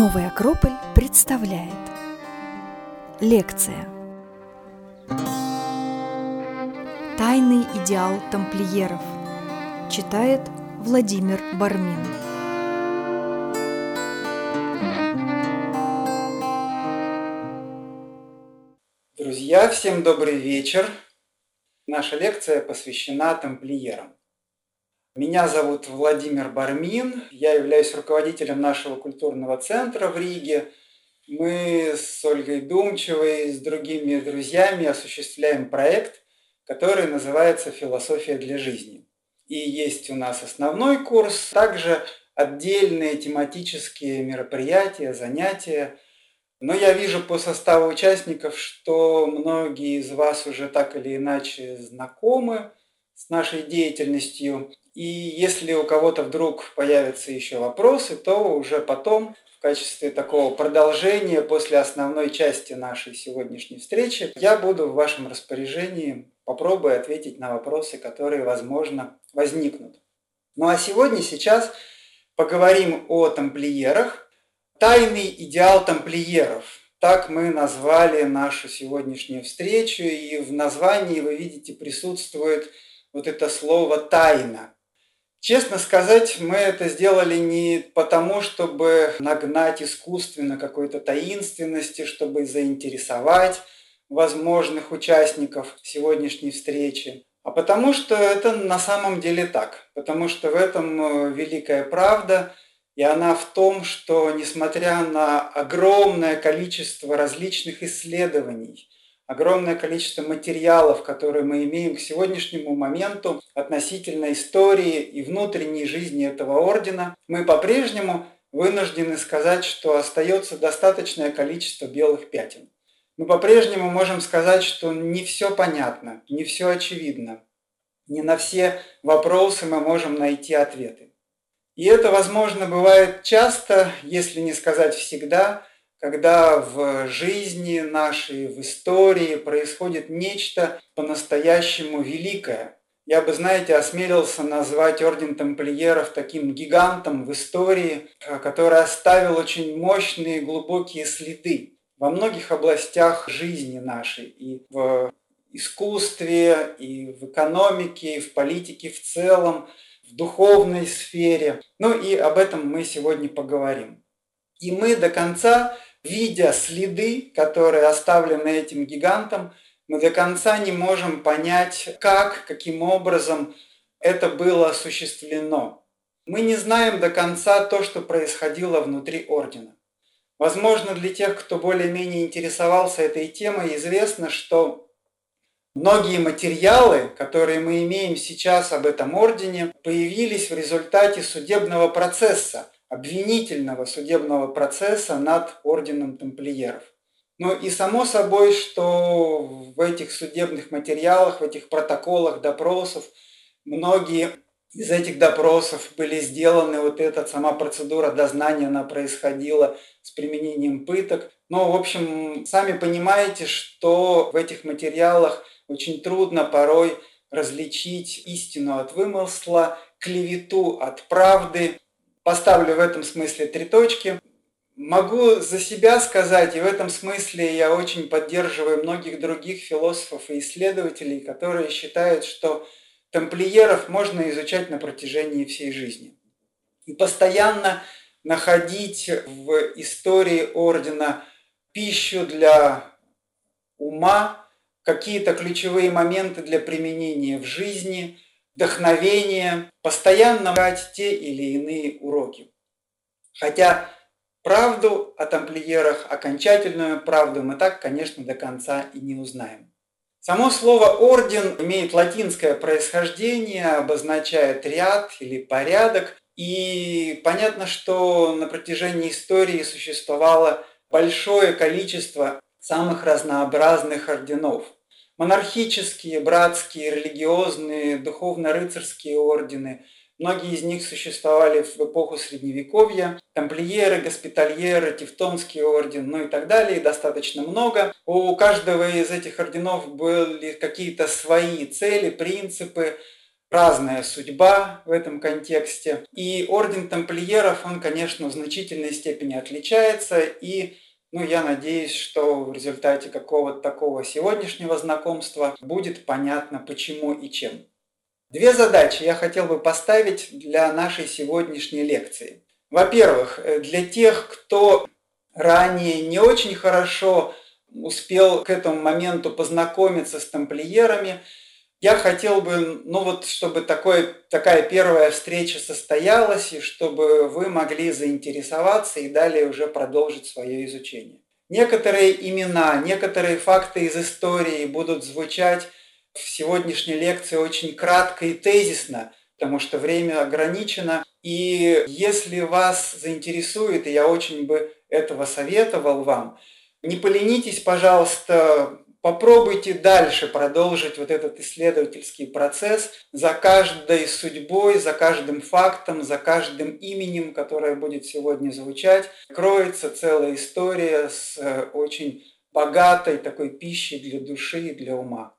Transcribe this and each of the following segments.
Новый Акрополь представляет Лекция Тайный идеал тамплиеров Читает Владимир Бармин Друзья, всем добрый вечер. Наша лекция посвящена тамплиерам. Меня зовут Владимир Бармин, я являюсь руководителем нашего культурного центра в Риге. Мы с Ольгой Думчевой и с другими друзьями осуществляем проект, который называется «Философия для жизни». И есть у нас основной курс, также отдельные тематические мероприятия, занятия. Но я вижу по составу участников, что многие из вас уже так или иначе знакомы с нашей деятельностью. И если у кого-то вдруг появятся еще вопросы, то уже потом в качестве такого продолжения после основной части нашей сегодняшней встречи я буду в вашем распоряжении, попробую ответить на вопросы, которые, возможно, возникнут. Ну а сегодня, сейчас поговорим о тамплиерах. Тайный идеал тамплиеров. Так мы назвали нашу сегодняшнюю встречу, и в названии, вы видите, присутствует вот это слово «тайна». Честно сказать, мы это сделали не потому, чтобы нагнать искусственно какой-то таинственности, чтобы заинтересовать возможных участников сегодняшней встречи, а потому что это на самом деле так. Потому что в этом э, великая правда, и она в том, что несмотря на огромное количество различных исследований, огромное количество материалов, которые мы имеем к сегодняшнему моменту относительно истории и внутренней жизни этого ордена, мы по-прежнему вынуждены сказать, что остается достаточное количество белых пятен. Мы по-прежнему можем сказать, что не все понятно, не все очевидно, не на все вопросы мы можем найти ответы. И это, возможно, бывает часто, если не сказать всегда, когда в жизни нашей, в истории происходит нечто по-настоящему великое. Я бы, знаете, осмелился назвать Орден Тамплиеров таким гигантом в истории, который оставил очень мощные глубокие следы во многих областях жизни нашей, и в искусстве, и в экономике, и в политике в целом, в духовной сфере. Ну и об этом мы сегодня поговорим. И мы до конца видя следы, которые оставлены этим гигантом, мы до конца не можем понять, как, каким образом это было осуществлено. Мы не знаем до конца то, что происходило внутри ордена. Возможно, для тех, кто более-менее интересовался этой темой, известно, что многие материалы, которые мы имеем сейчас об этом ордене, появились в результате судебного процесса, обвинительного судебного процесса над орденом тамплиеров. Ну и само собой, что в этих судебных материалах, в этих протоколах допросов многие из этих допросов были сделаны, вот эта сама процедура дознания, она происходила с применением пыток. Но, в общем, сами понимаете, что в этих материалах очень трудно порой различить истину от вымысла, клевету от правды, Поставлю в этом смысле три точки. Могу за себя сказать, и в этом смысле я очень поддерживаю многих других философов и исследователей, которые считают, что тамплиеров можно изучать на протяжении всей жизни. И постоянно находить в истории ордена пищу для ума, какие-то ключевые моменты для применения в жизни – вдохновение, постоянно брать те или иные уроки. Хотя правду о тамплиерах, окончательную правду мы так, конечно, до конца и не узнаем. Само слово «орден» имеет латинское происхождение, обозначает ряд или порядок. И понятно, что на протяжении истории существовало большое количество самых разнообразных орденов – монархические, братские, религиозные, духовно-рыцарские ордены. Многие из них существовали в эпоху Средневековья. Тамплиеры, госпитальеры, Тевтонский орден, ну и так далее, достаточно много. У каждого из этих орденов были какие-то свои цели, принципы, разная судьба в этом контексте. И орден тамплиеров, он, конечно, в значительной степени отличается. И ну, я надеюсь, что в результате какого-то такого сегодняшнего знакомства будет понятно, почему и чем. Две задачи я хотел бы поставить для нашей сегодняшней лекции. Во-первых, э, для тех, кто ранее не очень хорошо успел к этому моменту познакомиться с тамплиерами, я хотел бы, ну вот, чтобы такой, такая первая встреча состоялась, и чтобы вы могли заинтересоваться и далее уже продолжить свое изучение. Некоторые имена, некоторые факты из истории будут звучать в сегодняшней лекции очень кратко и тезисно, потому что время ограничено. И если вас заинтересует, и я очень бы этого советовал вам, не поленитесь, пожалуйста, попробуйте дальше продолжить вот этот исследовательский процесс за каждой судьбой, за каждым фактом, за каждым именем, которое будет сегодня звучать, кроется целая история с э, очень богатой такой пищей для души и для ума.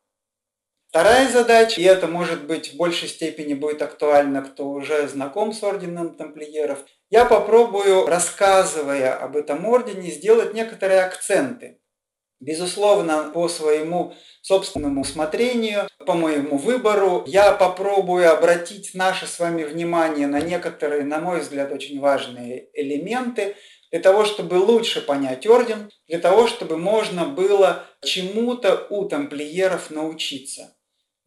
Вторая задача, и это может быть в большей степени будет актуально, кто уже знаком с орденом тамплиеров, я попробую, рассказывая об этом ордене, сделать некоторые акценты. Безусловно, по своему собственному усмотрению, по моему выбору, я попробую обратить наше с вами внимание на некоторые, на мой взгляд, очень важные элементы, для того, чтобы лучше понять орден, для того, чтобы можно было чему-то у тамплиеров научиться.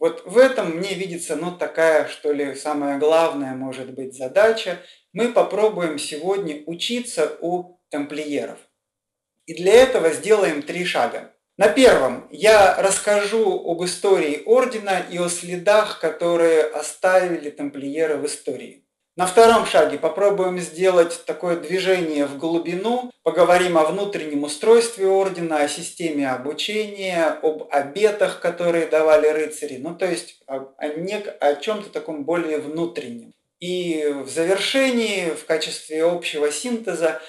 Вот в этом мне видится, ну, такая, что ли, самая главная, может быть, задача. Мы попробуем сегодня учиться у тамплиеров. И для этого сделаем три шага. На первом я расскажу об истории ордена и о следах, которые оставили тамплиеры в истории. На втором шаге попробуем сделать такое движение в глубину, поговорим о внутреннем устройстве ордена, о системе обучения, об обетах, которые давали рыцари, ну то есть о, о, нек- о чем-то таком более внутреннем. И в завершении, в качестве общего синтеза,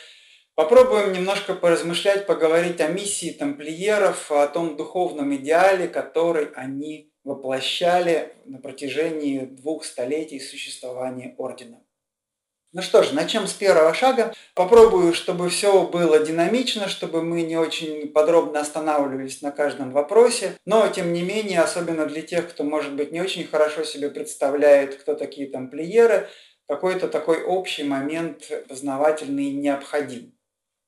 попробуем немножко поразмышлять, поговорить о миссии тамплиеров, о том духовном идеале, который они воплощали на протяжении двух столетий существования ордена. Ну что ж, начнем с первого шага. Попробую, чтобы все было динамично, чтобы мы не очень подробно останавливались на каждом вопросе. Но, тем не менее, особенно для тех, кто, может быть, не очень хорошо себе представляет, кто такие тамплиеры, какой-то такой общий момент познавательный необходим.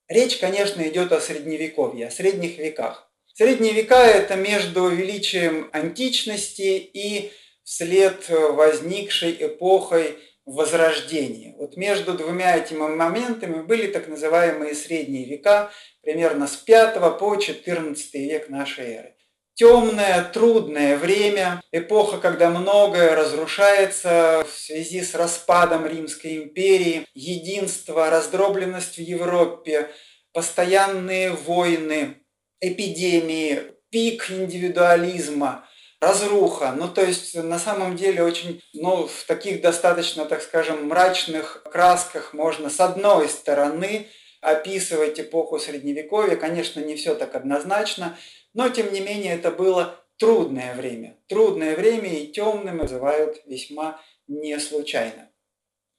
Речь, конечно, идет о средневековье, о средних веках. Средние века – это между величием античности и вслед возникшей эпохой Возрождения. Вот между двумя этими моментами были так называемые средние века, примерно с 5 по 14 век нашей эры. Темное, трудное время, эпоха, когда многое разрушается в связи с распадом Римской империи, единство, раздробленность в Европе, постоянные войны, эпидемии, пик индивидуализма, разруха. Ну, то есть, на самом деле, очень, ну, в таких достаточно, так скажем, мрачных красках можно, с одной стороны, описывать эпоху Средневековья. Конечно, не все так однозначно, но, тем не менее, это было трудное время. Трудное время и темным называют весьма не случайно.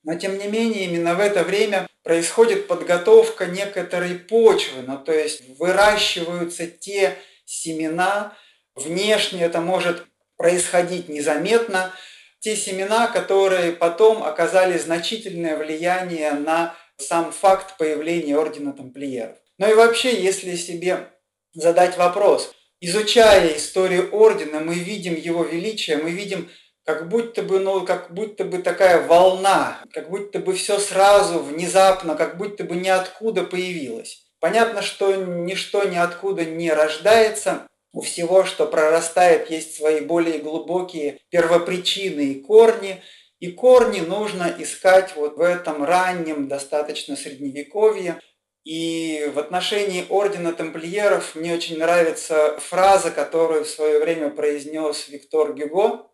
Но тем не менее, именно в это время происходит подготовка некоторой почвы, ну, то есть выращиваются те семена, внешне это может происходить незаметно, те семена, которые потом оказали значительное влияние на сам факт появления ордена тамплиеров. Ну и вообще, если себе задать вопрос, изучая историю ордена, мы видим его величие, мы видим как будто бы, ну, как будто бы такая волна, как будто бы все сразу, внезапно, как будто бы ниоткуда появилось. Понятно, что ничто ниоткуда не рождается, у всего, что прорастает, есть свои более глубокие первопричины и корни, и корни нужно искать вот в этом раннем, достаточно средневековье. И в отношении ордена тамплиеров мне очень нравится фраза, которую в свое время произнес Виктор Гюго,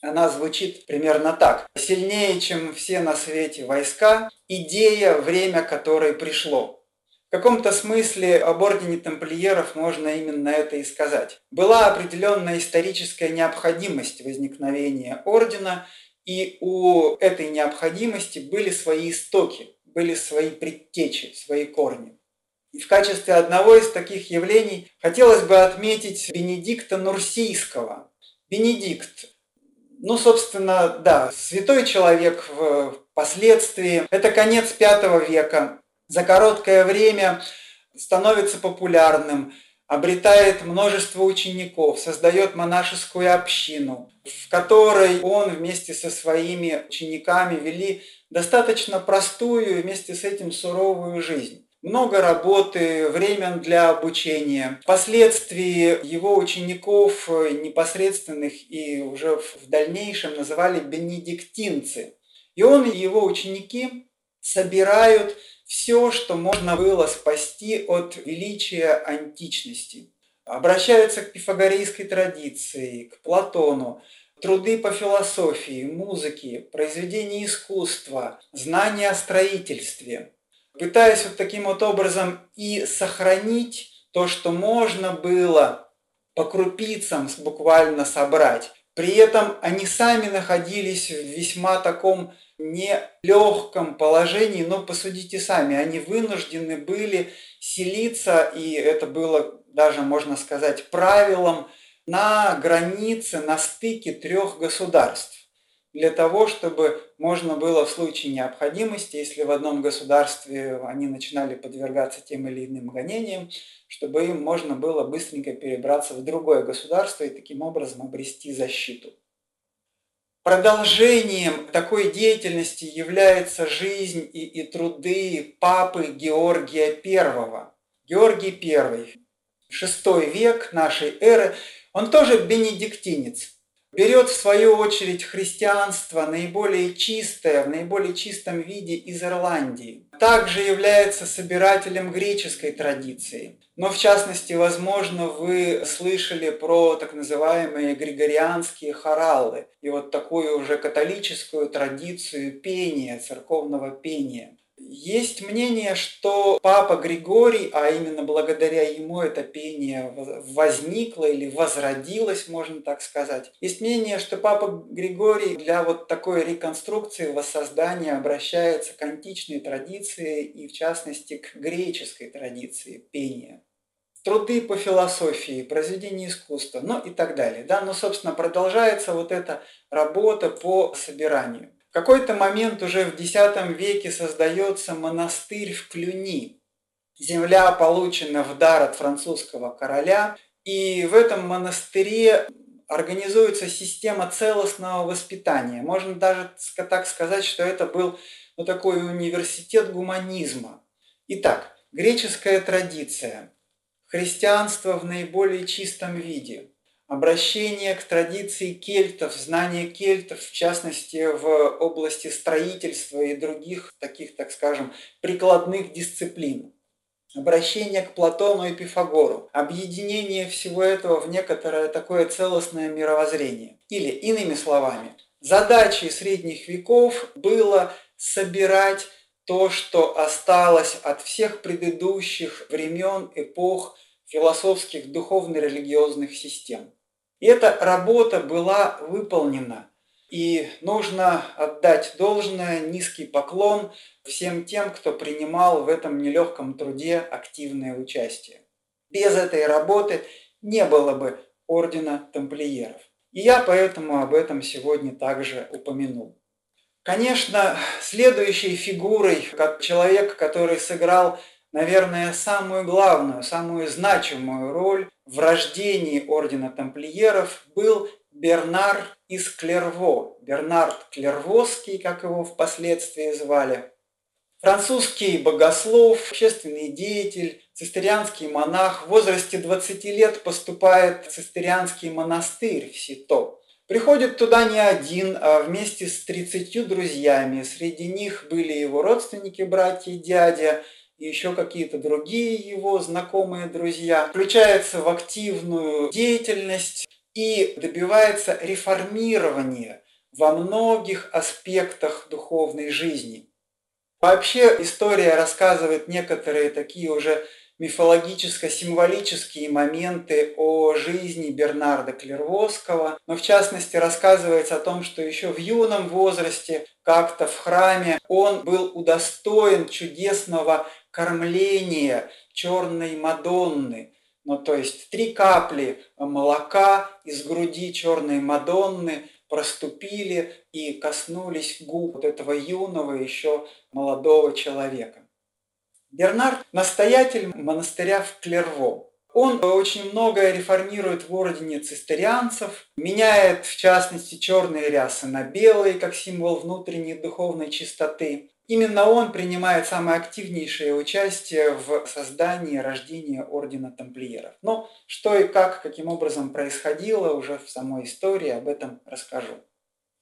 она звучит примерно так. Сильнее, чем все на свете войска, идея, время которой пришло. В каком-то смысле об ордене тамплиеров можно именно это и сказать. Была определенная историческая необходимость возникновения ордена, и у этой необходимости были свои истоки, были свои предтечи, свои корни. И в качестве одного из таких явлений хотелось бы отметить Бенедикта Нурсийского. Бенедикт, ну, собственно, да, святой человек впоследствии. Это конец V века, за короткое время становится популярным, обретает множество учеников, создает монашескую общину, в которой он вместе со своими учениками вели достаточно простую и вместе с этим суровую жизнь. Много работы, времен для обучения. Впоследствии его учеников непосредственных и уже в дальнейшем называли бенедиктинцы. И он и его ученики собирают все, что можно было спасти от величия античности. Обращаются к пифагорейской традиции, к Платону, труды по философии, музыке, произведения искусства, знания о строительстве, пытаясь вот таким вот образом и сохранить то, что можно было по крупицам буквально собрать. При этом они сами находились в весьма таком нелегком положении, но посудите сами, они вынуждены были селиться, и это было даже, можно сказать, правилом на границе, на стыке трех государств для того, чтобы можно было в случае необходимости, если в одном государстве они начинали подвергаться тем или иным гонениям, чтобы им можно было быстренько перебраться в другое государство и таким образом обрести защиту. Продолжением такой деятельности является жизнь и, и труды папы Георгия I. Георгий I, шестой век нашей эры, он тоже бенедиктинец. Берет в свою очередь христианство наиболее чистое, в наиболее чистом виде из Ирландии. Также является собирателем греческой традиции. Но в частности, возможно, вы слышали про так называемые григорианские хоралы и вот такую уже католическую традицию пения, церковного пения. Есть мнение, что папа Григорий, а именно благодаря ему это пение возникло или возродилось, можно так сказать. Есть мнение, что папа Григорий для вот такой реконструкции, воссоздания обращается к античной традиции и в частности к греческой традиции пения труды по философии, произведения искусства, ну и так далее. Да? Но, собственно, продолжается вот эта работа по собиранию. В какой-то момент уже в X веке создается монастырь в Клюни. Земля получена в дар от французского короля, и в этом монастыре организуется система целостного воспитания. Можно даже так сказать, что это был ну, такой университет гуманизма. Итак, греческая традиция – христианство в наиболее чистом виде, обращение к традиции кельтов, знание кельтов, в частности, в области строительства и других таких, так скажем, прикладных дисциплин, обращение к Платону и Пифагору, объединение всего этого в некоторое такое целостное мировоззрение. Или, иными словами, задачей средних веков было собирать то, что осталось от всех предыдущих времен, эпох, философских, духовно-религиозных систем. Эта работа была выполнена. И нужно отдать должное, низкий поклон всем тем, кто принимал в этом нелегком труде активное участие. Без этой работы не было бы ордена тамплиеров. И я поэтому об этом сегодня также упомянул. Конечно, следующей фигурой, как человек, который сыграл, наверное, самую главную, самую значимую роль в рождении ордена тамплиеров, был Бернар из Клерво, Бернард Клервосский, как его впоследствии звали. Французский богослов, общественный деятель, цистерианский монах в возрасте 20 лет поступает в цистерианский монастырь в Сито – Приходит туда не один, а вместе с 30 друзьями. Среди них были его родственники, братья, дядя и еще какие-то другие его знакомые друзья. Включается в активную деятельность и добивается реформирования во многих аспектах духовной жизни. Вообще история рассказывает некоторые такие уже мифологическо-символические моменты о жизни Бернарда Клервосского. Но в частности рассказывается о том, что еще в юном возрасте как-то в храме он был удостоен чудесного кормления черной Мадонны. Ну, то есть три капли молока из груди черной Мадонны проступили и коснулись губ вот этого юного еще молодого человека. Бернард – настоятель монастыря в Клерво. Он очень многое реформирует в ордене цистерианцев, меняет, в частности, черные рясы на белые, как символ внутренней духовной чистоты. Именно он принимает самое активнейшее участие в создании и рождении ордена тамплиеров. Но что и как, каким образом происходило уже в самой истории, об этом расскажу.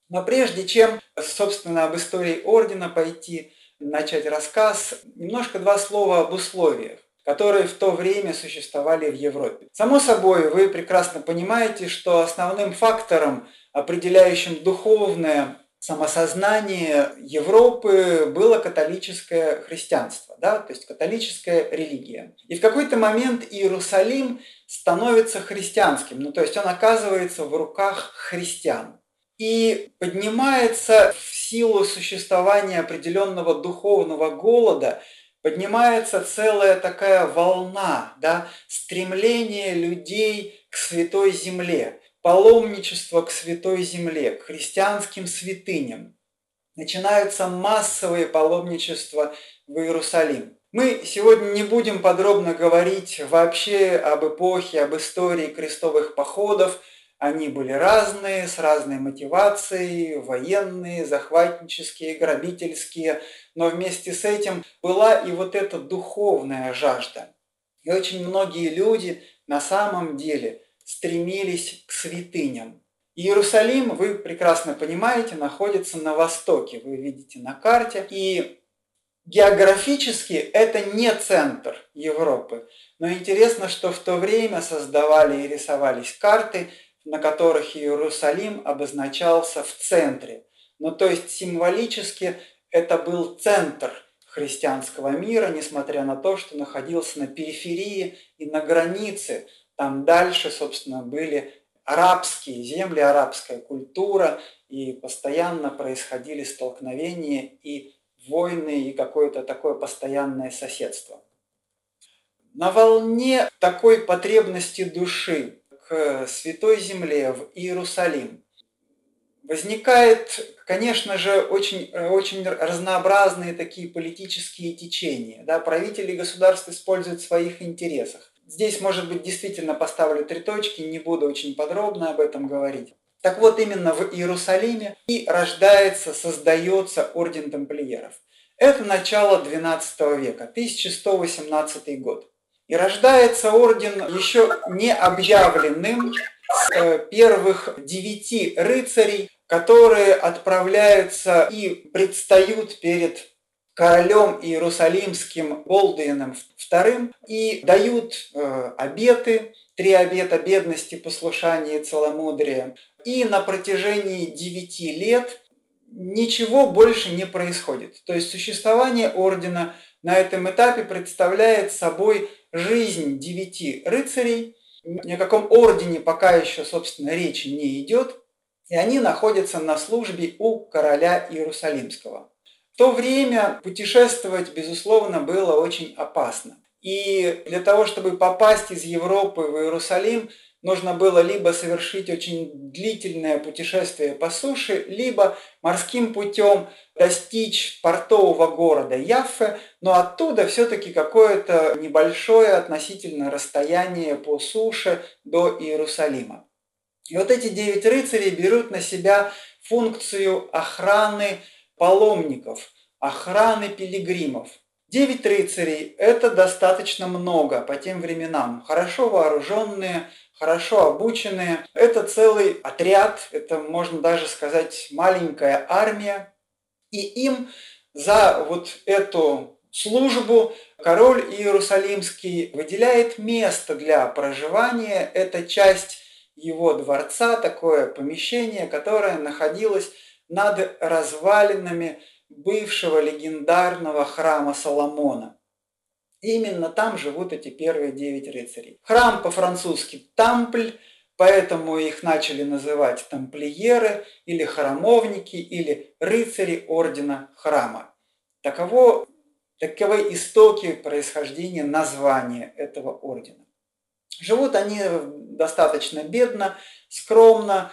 Но прежде чем, собственно, об истории ордена пойти, начать рассказ, немножко два слова об условиях которые в то время существовали в Европе. Само собой, вы прекрасно понимаете, что основным фактором, определяющим духовное самосознание Европы было католическое христианство, да, то есть католическая религия. И в какой-то момент Иерусалим становится христианским, ну то есть он оказывается в руках христиан и поднимается в силу существования определенного духовного голода, поднимается целая такая волна, да, стремление людей к святой земле, паломничество к святой земле, к христианским святыням. Начинаются массовые паломничества в Иерусалим. Мы сегодня не будем подробно говорить вообще об эпохе, об истории крестовых походов – они были разные, с разной мотивацией, военные, захватнические, грабительские, но вместе с этим была и вот эта духовная жажда. И очень многие люди на самом деле стремились к святыням. Иерусалим, вы прекрасно понимаете, находится на востоке, вы видите на карте, и географически это не центр Европы. Но интересно, что в то время создавали и рисовались карты – на которых Иерусалим обозначался в центре. Ну то есть символически это был центр христианского мира, несмотря на то, что находился на периферии и на границе. Там дальше, собственно, были арабские земли, арабская культура, и постоянно происходили столкновения и войны, и какое-то такое постоянное соседство. На волне такой потребности души к Святой Земле, в Иерусалим, возникает, конечно же, очень, очень разнообразные такие политические течения. Да? Правители государств используют в своих интересах. Здесь, может быть, действительно поставлю три точки, не буду очень подробно об этом говорить. Так вот, именно в Иерусалиме и рождается, создается орден тамплиеров. Это начало XII века, 1118 год. И рождается орден еще не объявленным с э, первых девяти рыцарей, которые отправляются и предстают перед королем Иерусалимским Болдуином II и дают э, обеты, три обета бедности, послушания и целомудрия. И на протяжении девяти лет ничего больше не происходит. То есть существование ордена на этом этапе представляет собой жизнь девяти рыцарей. Ни о каком ордене пока еще, собственно, речи не идет. И они находятся на службе у короля Иерусалимского. То время путешествовать, безусловно, было очень опасно. И для того, чтобы попасть из Европы в Иерусалим, нужно было либо совершить очень длительное путешествие по суше, либо морским путем достичь портового города Яффе, но оттуда все-таки какое-то небольшое относительно расстояние по суше до Иерусалима. И вот эти девять рыцарей берут на себя функцию охраны паломников, охраны пилигримов. Девять рыцарей – это достаточно много по тем временам, хорошо вооруженные, хорошо обученные. Это целый отряд, это можно даже сказать маленькая армия. И им за вот эту службу король Иерусалимский выделяет место для проживания. Это часть его дворца, такое помещение, которое находилось над развалинами бывшего легендарного храма Соломона. Именно там живут эти первые девять рыцарей. Храм по-французски «тампль», поэтому их начали называть тамплиеры или храмовники или рыцари ордена храма. Таково, таковы истоки происхождения названия этого ордена. Живут они достаточно бедно, скромно.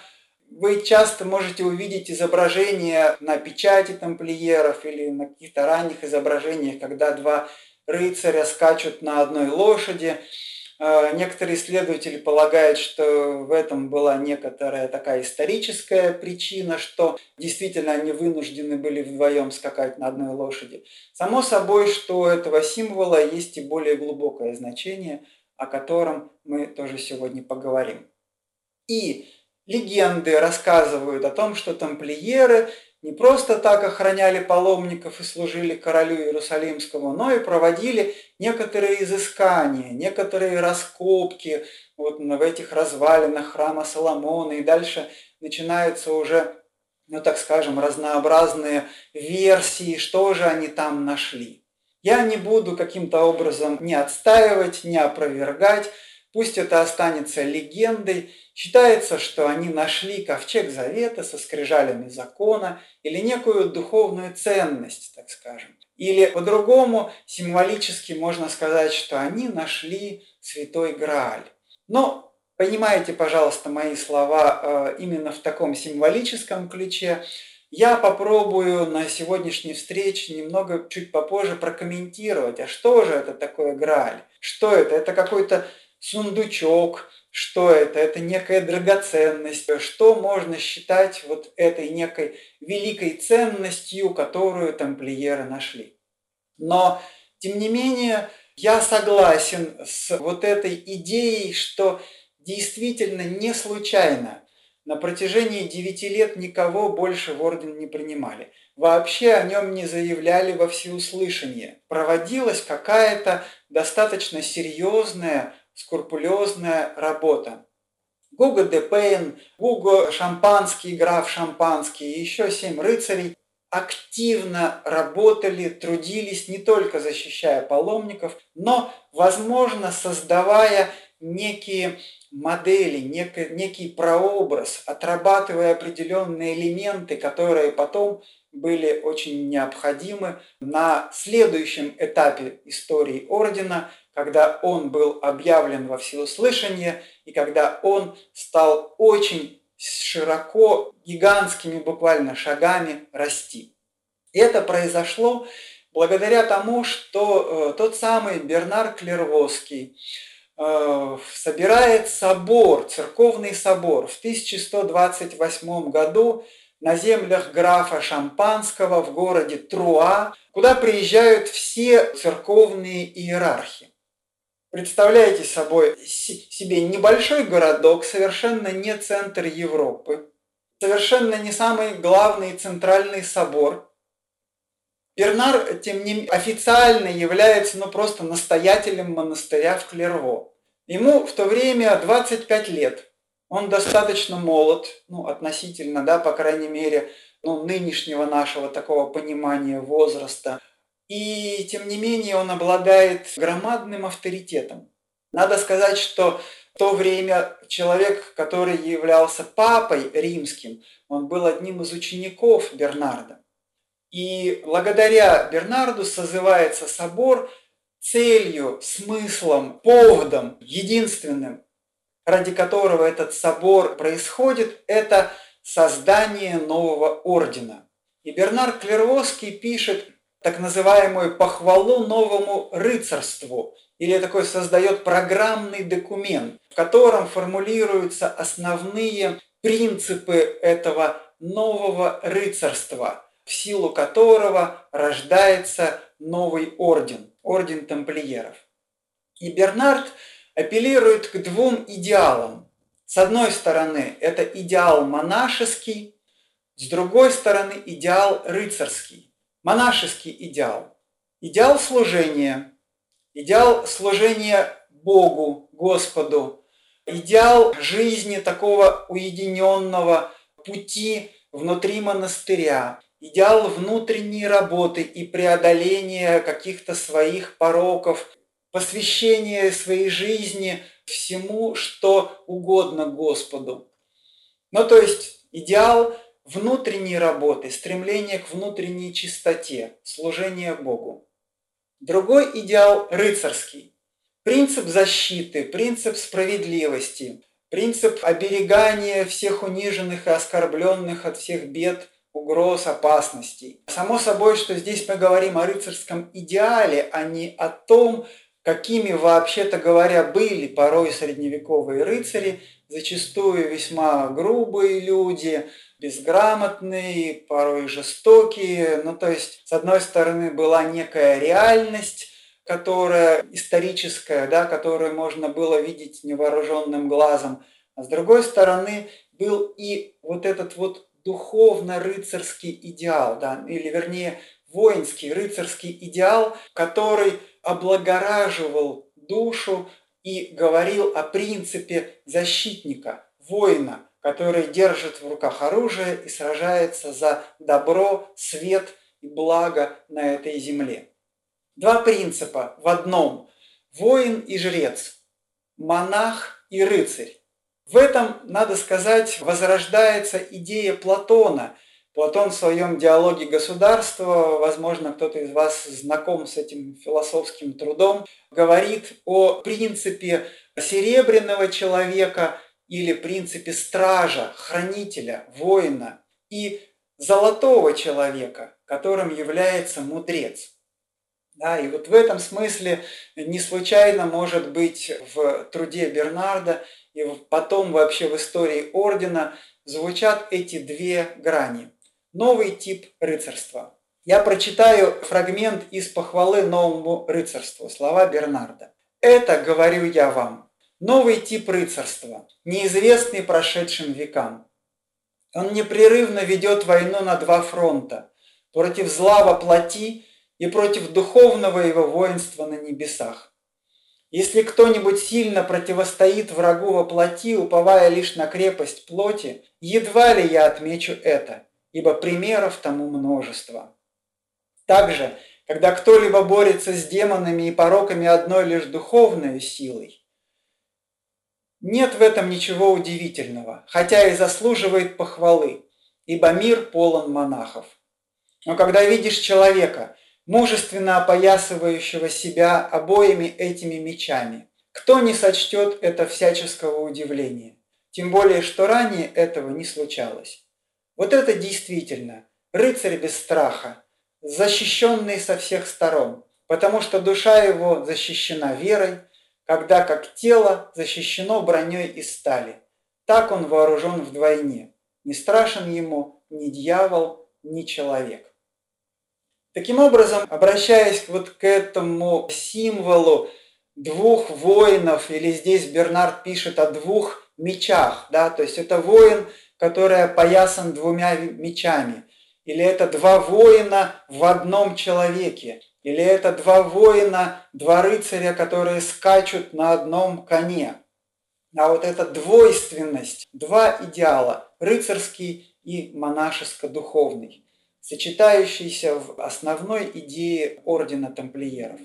Вы часто можете увидеть изображения на печати тамплиеров или на каких-то ранних изображениях, когда два рыцаря скачут на одной лошади. А, некоторые исследователи полагают, что в этом была некоторая такая историческая причина, что действительно они вынуждены были вдвоем скакать на одной лошади. Само собой, что у этого символа есть и более глубокое значение, о котором мы тоже сегодня поговорим. И легенды рассказывают о том, что тамплиеры не просто так охраняли паломников и служили королю Иерусалимскому, но и проводили некоторые изыскания, некоторые раскопки вот в этих развалинах храма Соломона. И дальше начинаются уже, ну так скажем, разнообразные версии, что же они там нашли. Я не буду каким-то образом не отстаивать, не опровергать, пусть это останется легендой, Считается, что они нашли ковчег завета со скрижалями закона или некую духовную ценность, так скажем. Или по-другому символически можно сказать, что они нашли святой Грааль. Но понимаете, пожалуйста, мои слова э, именно в таком символическом ключе. Я попробую на сегодняшней встрече немного чуть попозже прокомментировать, а что же это такое Грааль? Что это? Это какой-то сундучок, что это? Это некая драгоценность. Что можно считать вот этой некой великой ценностью, которую тамплиеры нашли? Но, тем не менее, я согласен с вот этой идеей, что действительно не случайно на протяжении девяти лет никого больше в орден не принимали. Вообще о нем не заявляли во всеуслышание. Проводилась какая-то достаточно серьезная скрупулезная работа. Гуго де Пейн, Гуго Шампанский, граф Шампанский и еще семь рыцарей активно работали, трудились, не только защищая паломников, но, возможно, создавая некие модели, некий, некий прообраз, отрабатывая определенные элементы, которые потом были очень необходимы на следующем этапе истории ордена, когда он был объявлен во всеуслышание и когда он стал очень широко, гигантскими буквально шагами расти. Это произошло благодаря тому, что э, тот самый Бернар Клервоский э, собирает собор, церковный собор в 1128 году на землях графа Шампанского в городе Труа, куда приезжают все церковные иерархи. Представляете собой себе небольшой городок, совершенно не центр Европы, совершенно не самый главный центральный собор. Бернар, тем не менее, официально является ну, просто настоятелем монастыря в Клерво. Ему в то время 25 лет. Он достаточно молод, ну, относительно, да, по крайней мере, ну, нынешнего нашего такого понимания возраста. И тем не менее он обладает громадным авторитетом. Надо сказать, что в то время человек, который являлся папой римским, он был одним из учеников Бернарда. И благодаря Бернарду созывается собор целью, смыслом, поводом, единственным, ради которого этот собор происходит, это создание нового ордена. И Бернар Клервоский пишет так называемую похвалу новому рыцарству, или такой создает программный документ, в котором формулируются основные принципы этого нового рыцарства, в силу которого рождается новый орден, орден тамплиеров. И Бернард апеллирует к двум идеалам. С одной стороны, это идеал монашеский, с другой стороны, идеал рыцарский монашеский идеал, идеал служения, идеал служения Богу, Господу, идеал жизни такого уединенного пути внутри монастыря, идеал внутренней работы и преодоления каких-то своих пороков, посвящение своей жизни всему, что угодно Господу. Ну, то есть идеал внутренней работы, стремление к внутренней чистоте, служение Богу. Другой идеал рыцарский. Принцип защиты, принцип справедливости, принцип оберегания всех униженных и оскорбленных от всех бед, угроз, опасностей. Само собой, что здесь мы говорим о рыцарском идеале, а не о том, какими вообще-то говоря были порой средневековые рыцари, зачастую весьма грубые люди, безграмотные, порой жестокие. Ну, то есть, с одной стороны, была некая реальность, которая историческая, да, которую можно было видеть невооруженным глазом, а с другой стороны был и вот этот вот духовно-рыцарский идеал, да, или вернее воинский рыцарский идеал, который облагораживал душу и говорил о принципе защитника, воина, который держит в руках оружие и сражается за добро, свет и благо на этой земле. Два принципа в одном – воин и жрец, монах и рыцарь. В этом, надо сказать, возрождается идея Платона. Платон в своем диалоге государства, возможно, кто-то из вас знаком с этим философским трудом, говорит о принципе серебряного человека или принципе стража, хранителя, воина и золотого человека, которым является мудрец. Да, и вот в этом смысле не случайно может быть в труде Бернарда и потом вообще в истории ордена звучат эти две грани. Новый тип рыцарства. Я прочитаю фрагмент из похвалы новому рыцарству, слова Бернарда. «Это, говорю я вам, новый тип рыцарства, неизвестный прошедшим векам. Он непрерывно ведет войну на два фронта – против зла во плоти и против духовного его воинства на небесах. Если кто-нибудь сильно противостоит врагу во плоти, уповая лишь на крепость плоти, едва ли я отмечу это, ибо примеров тому множество. Также, когда кто-либо борется с демонами и пороками одной лишь духовной силой, нет в этом ничего удивительного, хотя и заслуживает похвалы, ибо мир полон монахов. Но когда видишь человека, мужественно опоясывающего себя обоими этими мечами. Кто не сочтет это всяческого удивления? Тем более, что ранее этого не случалось. Вот это действительно рыцарь без страха, защищенный со всех сторон, потому что душа его защищена верой, когда как тело защищено броней из стали. Так он вооружен вдвойне. Не страшен ему ни дьявол, ни человек. Таким образом, обращаясь вот к этому символу двух воинов, или здесь Бернард пишет о двух мечах, да, то есть это воин, который опоясан двумя мечами, или это два воина в одном человеке, или это два воина, два рыцаря, которые скачут на одном коне. А вот эта двойственность, два идеала, рыцарский и монашеско-духовный сочетающийся в основной идее ордена тамплиеров.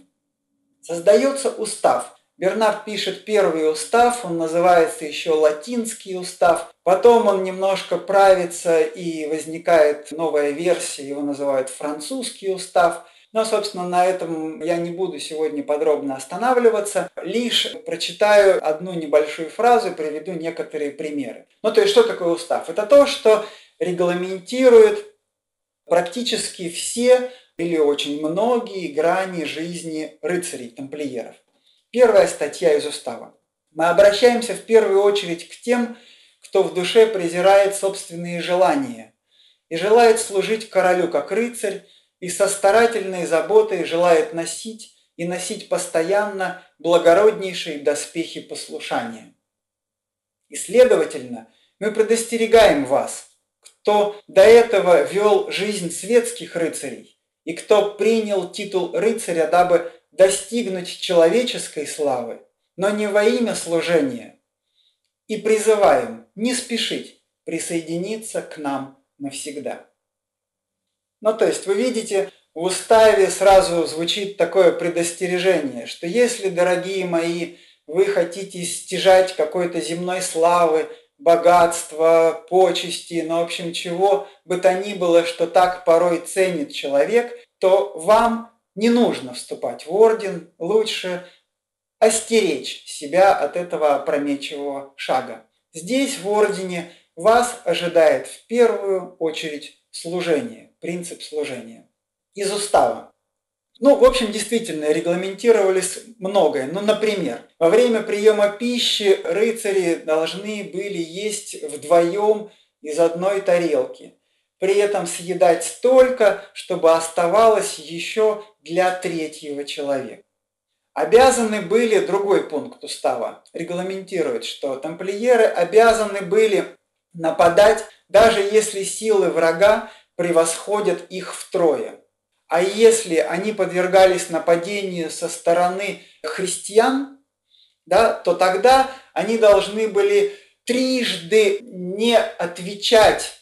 Создается устав. Бернард пишет первый устав, он называется еще латинский устав. Потом он немножко правится и возникает новая версия, его называют французский устав. Но, собственно, на этом я не буду сегодня подробно останавливаться, лишь прочитаю одну небольшую фразу и приведу некоторые примеры. Ну, то есть, что такое устав? Это то, что регламентирует практически все или очень многие грани жизни рыцарей, тамплиеров. Первая статья из устава. Мы обращаемся в первую очередь к тем, кто в душе презирает собственные желания и желает служить королю как рыцарь и со старательной заботой желает носить и носить постоянно благороднейшие доспехи послушания. И следовательно, мы предостерегаем вас – кто до этого вел жизнь светских рыцарей и кто принял титул рыцаря, дабы достигнуть человеческой славы, но не во имя служения, и призываем не спешить присоединиться к нам навсегда. Ну, то есть вы видите, в уставе сразу звучит такое предостережение, что если, дорогие мои, вы хотите стяжать какой-то земной славы, богатства, почести, ну, в общем, чего бы то ни было, что так порой ценит человек, то вам не нужно вступать в орден, лучше остеречь себя от этого опрометчивого шага. Здесь, в ордене, вас ожидает в первую очередь служение, принцип служения. Из устава. Ну, в общем, действительно, регламентировались многое. Ну, например, во время приема пищи рыцари должны были есть вдвоем из одной тарелки. При этом съедать столько, чтобы оставалось еще для третьего человека. Обязаны были, другой пункт устава регламентирует, что тамплиеры обязаны были нападать, даже если силы врага превосходят их втрое. А если они подвергались нападению со стороны христиан, да, то тогда они должны были трижды не отвечать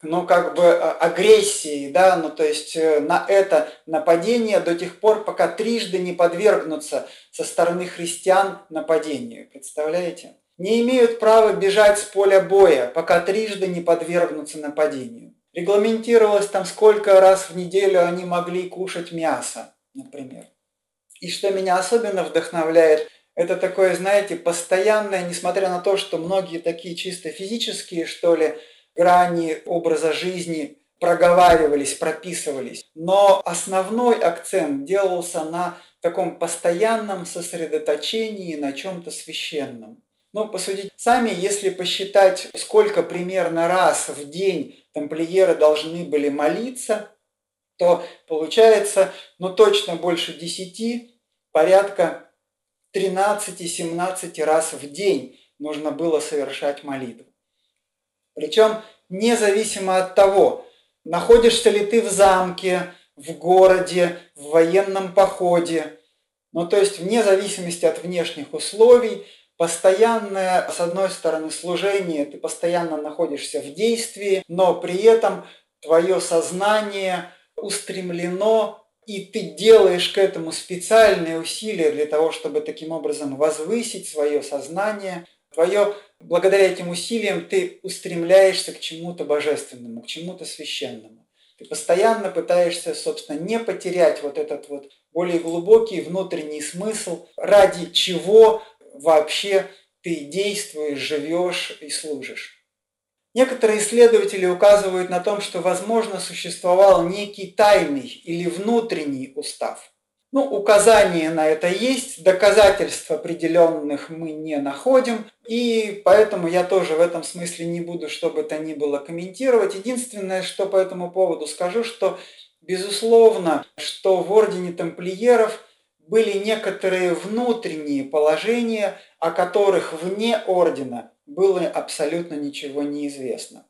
ну, как бы а, агрессии, да, ну, то есть э, на это нападение до тех пор, пока трижды не подвергнутся со стороны христиан нападению. Представляете? Не имеют права бежать с поля боя, пока трижды не подвергнутся нападению. Регламентировалось там, сколько раз в неделю они могли кушать мясо, например. И что меня особенно вдохновляет, это такое, знаете, постоянное, несмотря на то, что многие такие чисто физические, что ли, грани образа жизни проговаривались, прописывались. Но основной акцент делался на таком постоянном сосредоточении на чем-то священном. Ну, посудите сами, если посчитать, сколько примерно раз в день тамплиеры должны были молиться, то получается, ну, точно больше 10, порядка 13-17 раз в день нужно было совершать молитву. Причем независимо от того, находишься ли ты в замке, в городе, в военном походе, ну то есть вне зависимости от внешних условий, постоянное, с одной стороны, служение, ты постоянно находишься в действии, но при этом твое сознание устремлено, и ты делаешь к этому специальные усилия для того, чтобы таким образом возвысить свое сознание, твое благодаря этим усилиям ты устремляешься к чему-то божественному, к чему-то священному. Ты постоянно пытаешься, собственно, не потерять вот этот вот более глубокий внутренний смысл, ради чего вообще ты действуешь, живешь и служишь. Некоторые исследователи указывают на том, что, возможно, существовал некий тайный или внутренний устав – ну, указания на это есть, доказательств определенных мы не находим, и поэтому я тоже в этом смысле не буду что бы то ни было комментировать. Единственное, что по этому поводу скажу, что безусловно, что в Ордене Тамплиеров были некоторые внутренние положения, о которых вне Ордена было абсолютно ничего не известно.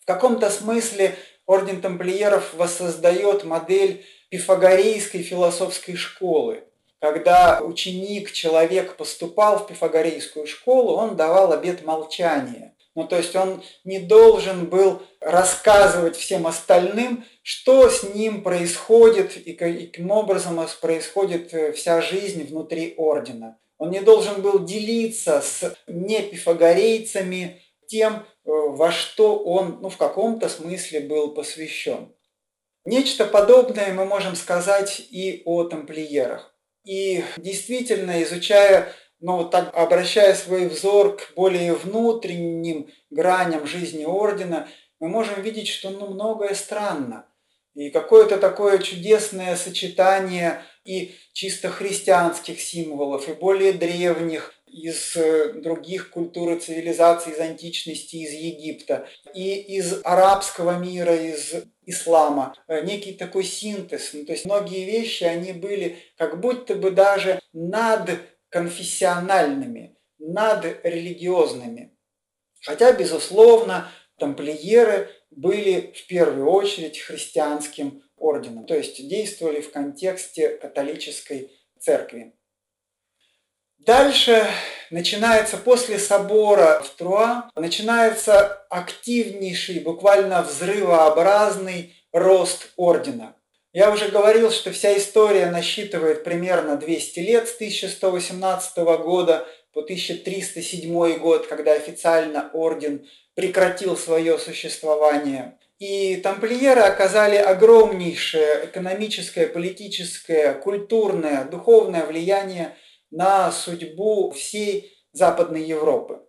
В каком-то смысле Орден Тамплиеров воссоздает модель пифагорейской философской школы. Когда ученик, человек поступал в пифагорейскую школу, он давал обет молчания. Ну, то есть он не должен был рассказывать всем остальным, что с ним происходит и каким образом происходит э, вся жизнь внутри ордена. Он не должен был делиться с непифагорейцами тем, э, во что он ну, в каком-то смысле был посвящен. Нечто подобное мы можем сказать и о тамплиерах. И действительно, изучая, ну вот так обращая свой взор к более внутренним граням жизни ордена, мы можем видеть, что ну, многое странно. И какое-то такое чудесное сочетание и чисто христианских символов, и более древних, из э, других культур и цивилизаций, из античности, из Египта, и из арабского мира, из ислама, э, некий такой синтез. Ну, то есть многие вещи, они были как будто бы даже надконфессиональными, надрелигиозными. Хотя, безусловно, тамплиеры были в первую очередь христианским орденом, то есть действовали в контексте католической церкви. Дальше начинается после собора в Труа, начинается активнейший, буквально взрывообразный рост ордена. Я уже говорил, что вся история насчитывает примерно 200 лет с 1118 года по 1307 год, когда официально орден прекратил свое существование. И тамплиеры оказали огромнейшее экономическое, политическое, культурное, духовное влияние на судьбу всей Западной Европы.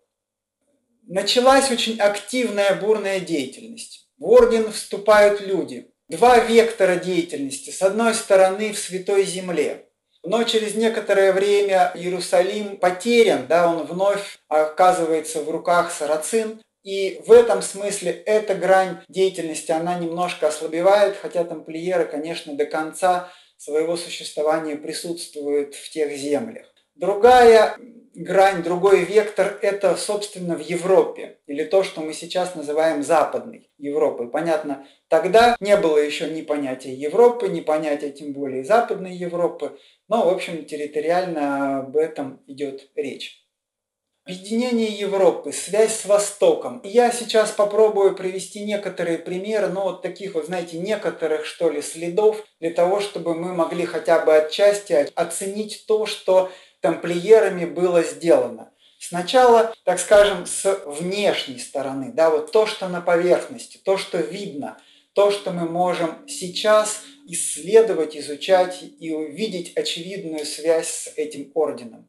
Началась очень активная бурная деятельность. В орден вступают люди. Два вектора деятельности. С одной стороны, в Святой Земле. Но через некоторое время Иерусалим потерян, да, он вновь оказывается в руках сарацин. И в этом смысле эта грань деятельности, она немножко ослабевает, хотя тамплиеры, конечно, до конца своего существования присутствуют в тех землях. Другая грань, другой вектор – это, собственно, в Европе, или то, что мы сейчас называем Западной Европой. Понятно, тогда не было еще ни понятия Европы, ни понятия тем более Западной Европы, но, в общем, территориально об этом идет речь. Объединение Европы, связь с Востоком. Я сейчас попробую привести некоторые примеры, ну вот таких вот, знаете, некоторых, что ли, следов, для того, чтобы мы могли хотя бы отчасти оценить то, что тамплиерами было сделано. Сначала, так скажем, с внешней стороны, да, вот то, что на поверхности, то, что видно, то, что мы можем сейчас исследовать, изучать и увидеть очевидную связь с этим орденом.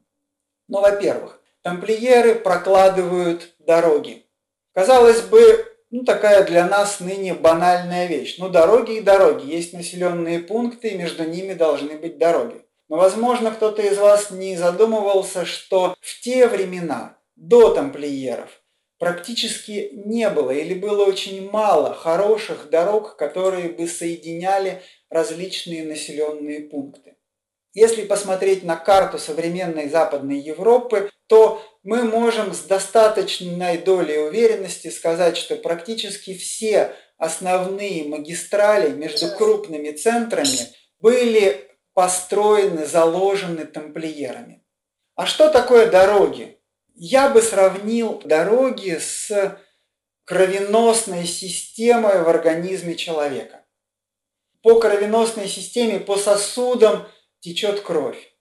Ну, во-первых, Тамплиеры прокладывают дороги. Казалось бы, ну такая для нас ныне банальная вещь. Ну дороги и дороги, есть населенные пункты, и между ними должны быть дороги. Но, возможно, кто-то из вас не задумывался, что в те времена, до тамплиеров, практически не было или было очень мало хороших дорог, которые бы соединяли различные населенные пункты. Если посмотреть на карту современной Западной Европы, то мы можем с достаточной долей уверенности сказать, что практически все основные магистрали между крупными центрами были построены, заложены тамплиерами. А что такое дороги? Я бы сравнил дороги с кровеносной системой в организме человека. По кровеносной системе, по сосудам – течет кровь,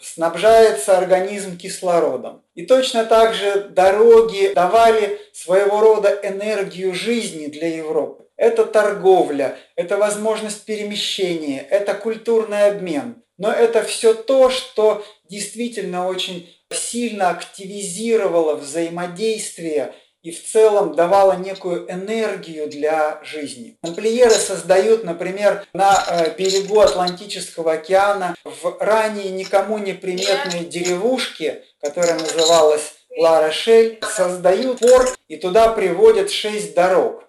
снабжается организм кислородом. И точно так же дороги давали своего рода энергию жизни для Европы. Это торговля, это возможность перемещения, это культурный обмен. Но это все то, что действительно очень сильно активизировало взаимодействие и в целом давала некую энергию для жизни. Тамплиеры создают, например, на э, берегу Атлантического океана в ранее никому не приметной деревушке, которая называлась Ла-Рошель, создают порт и туда приводят шесть дорог.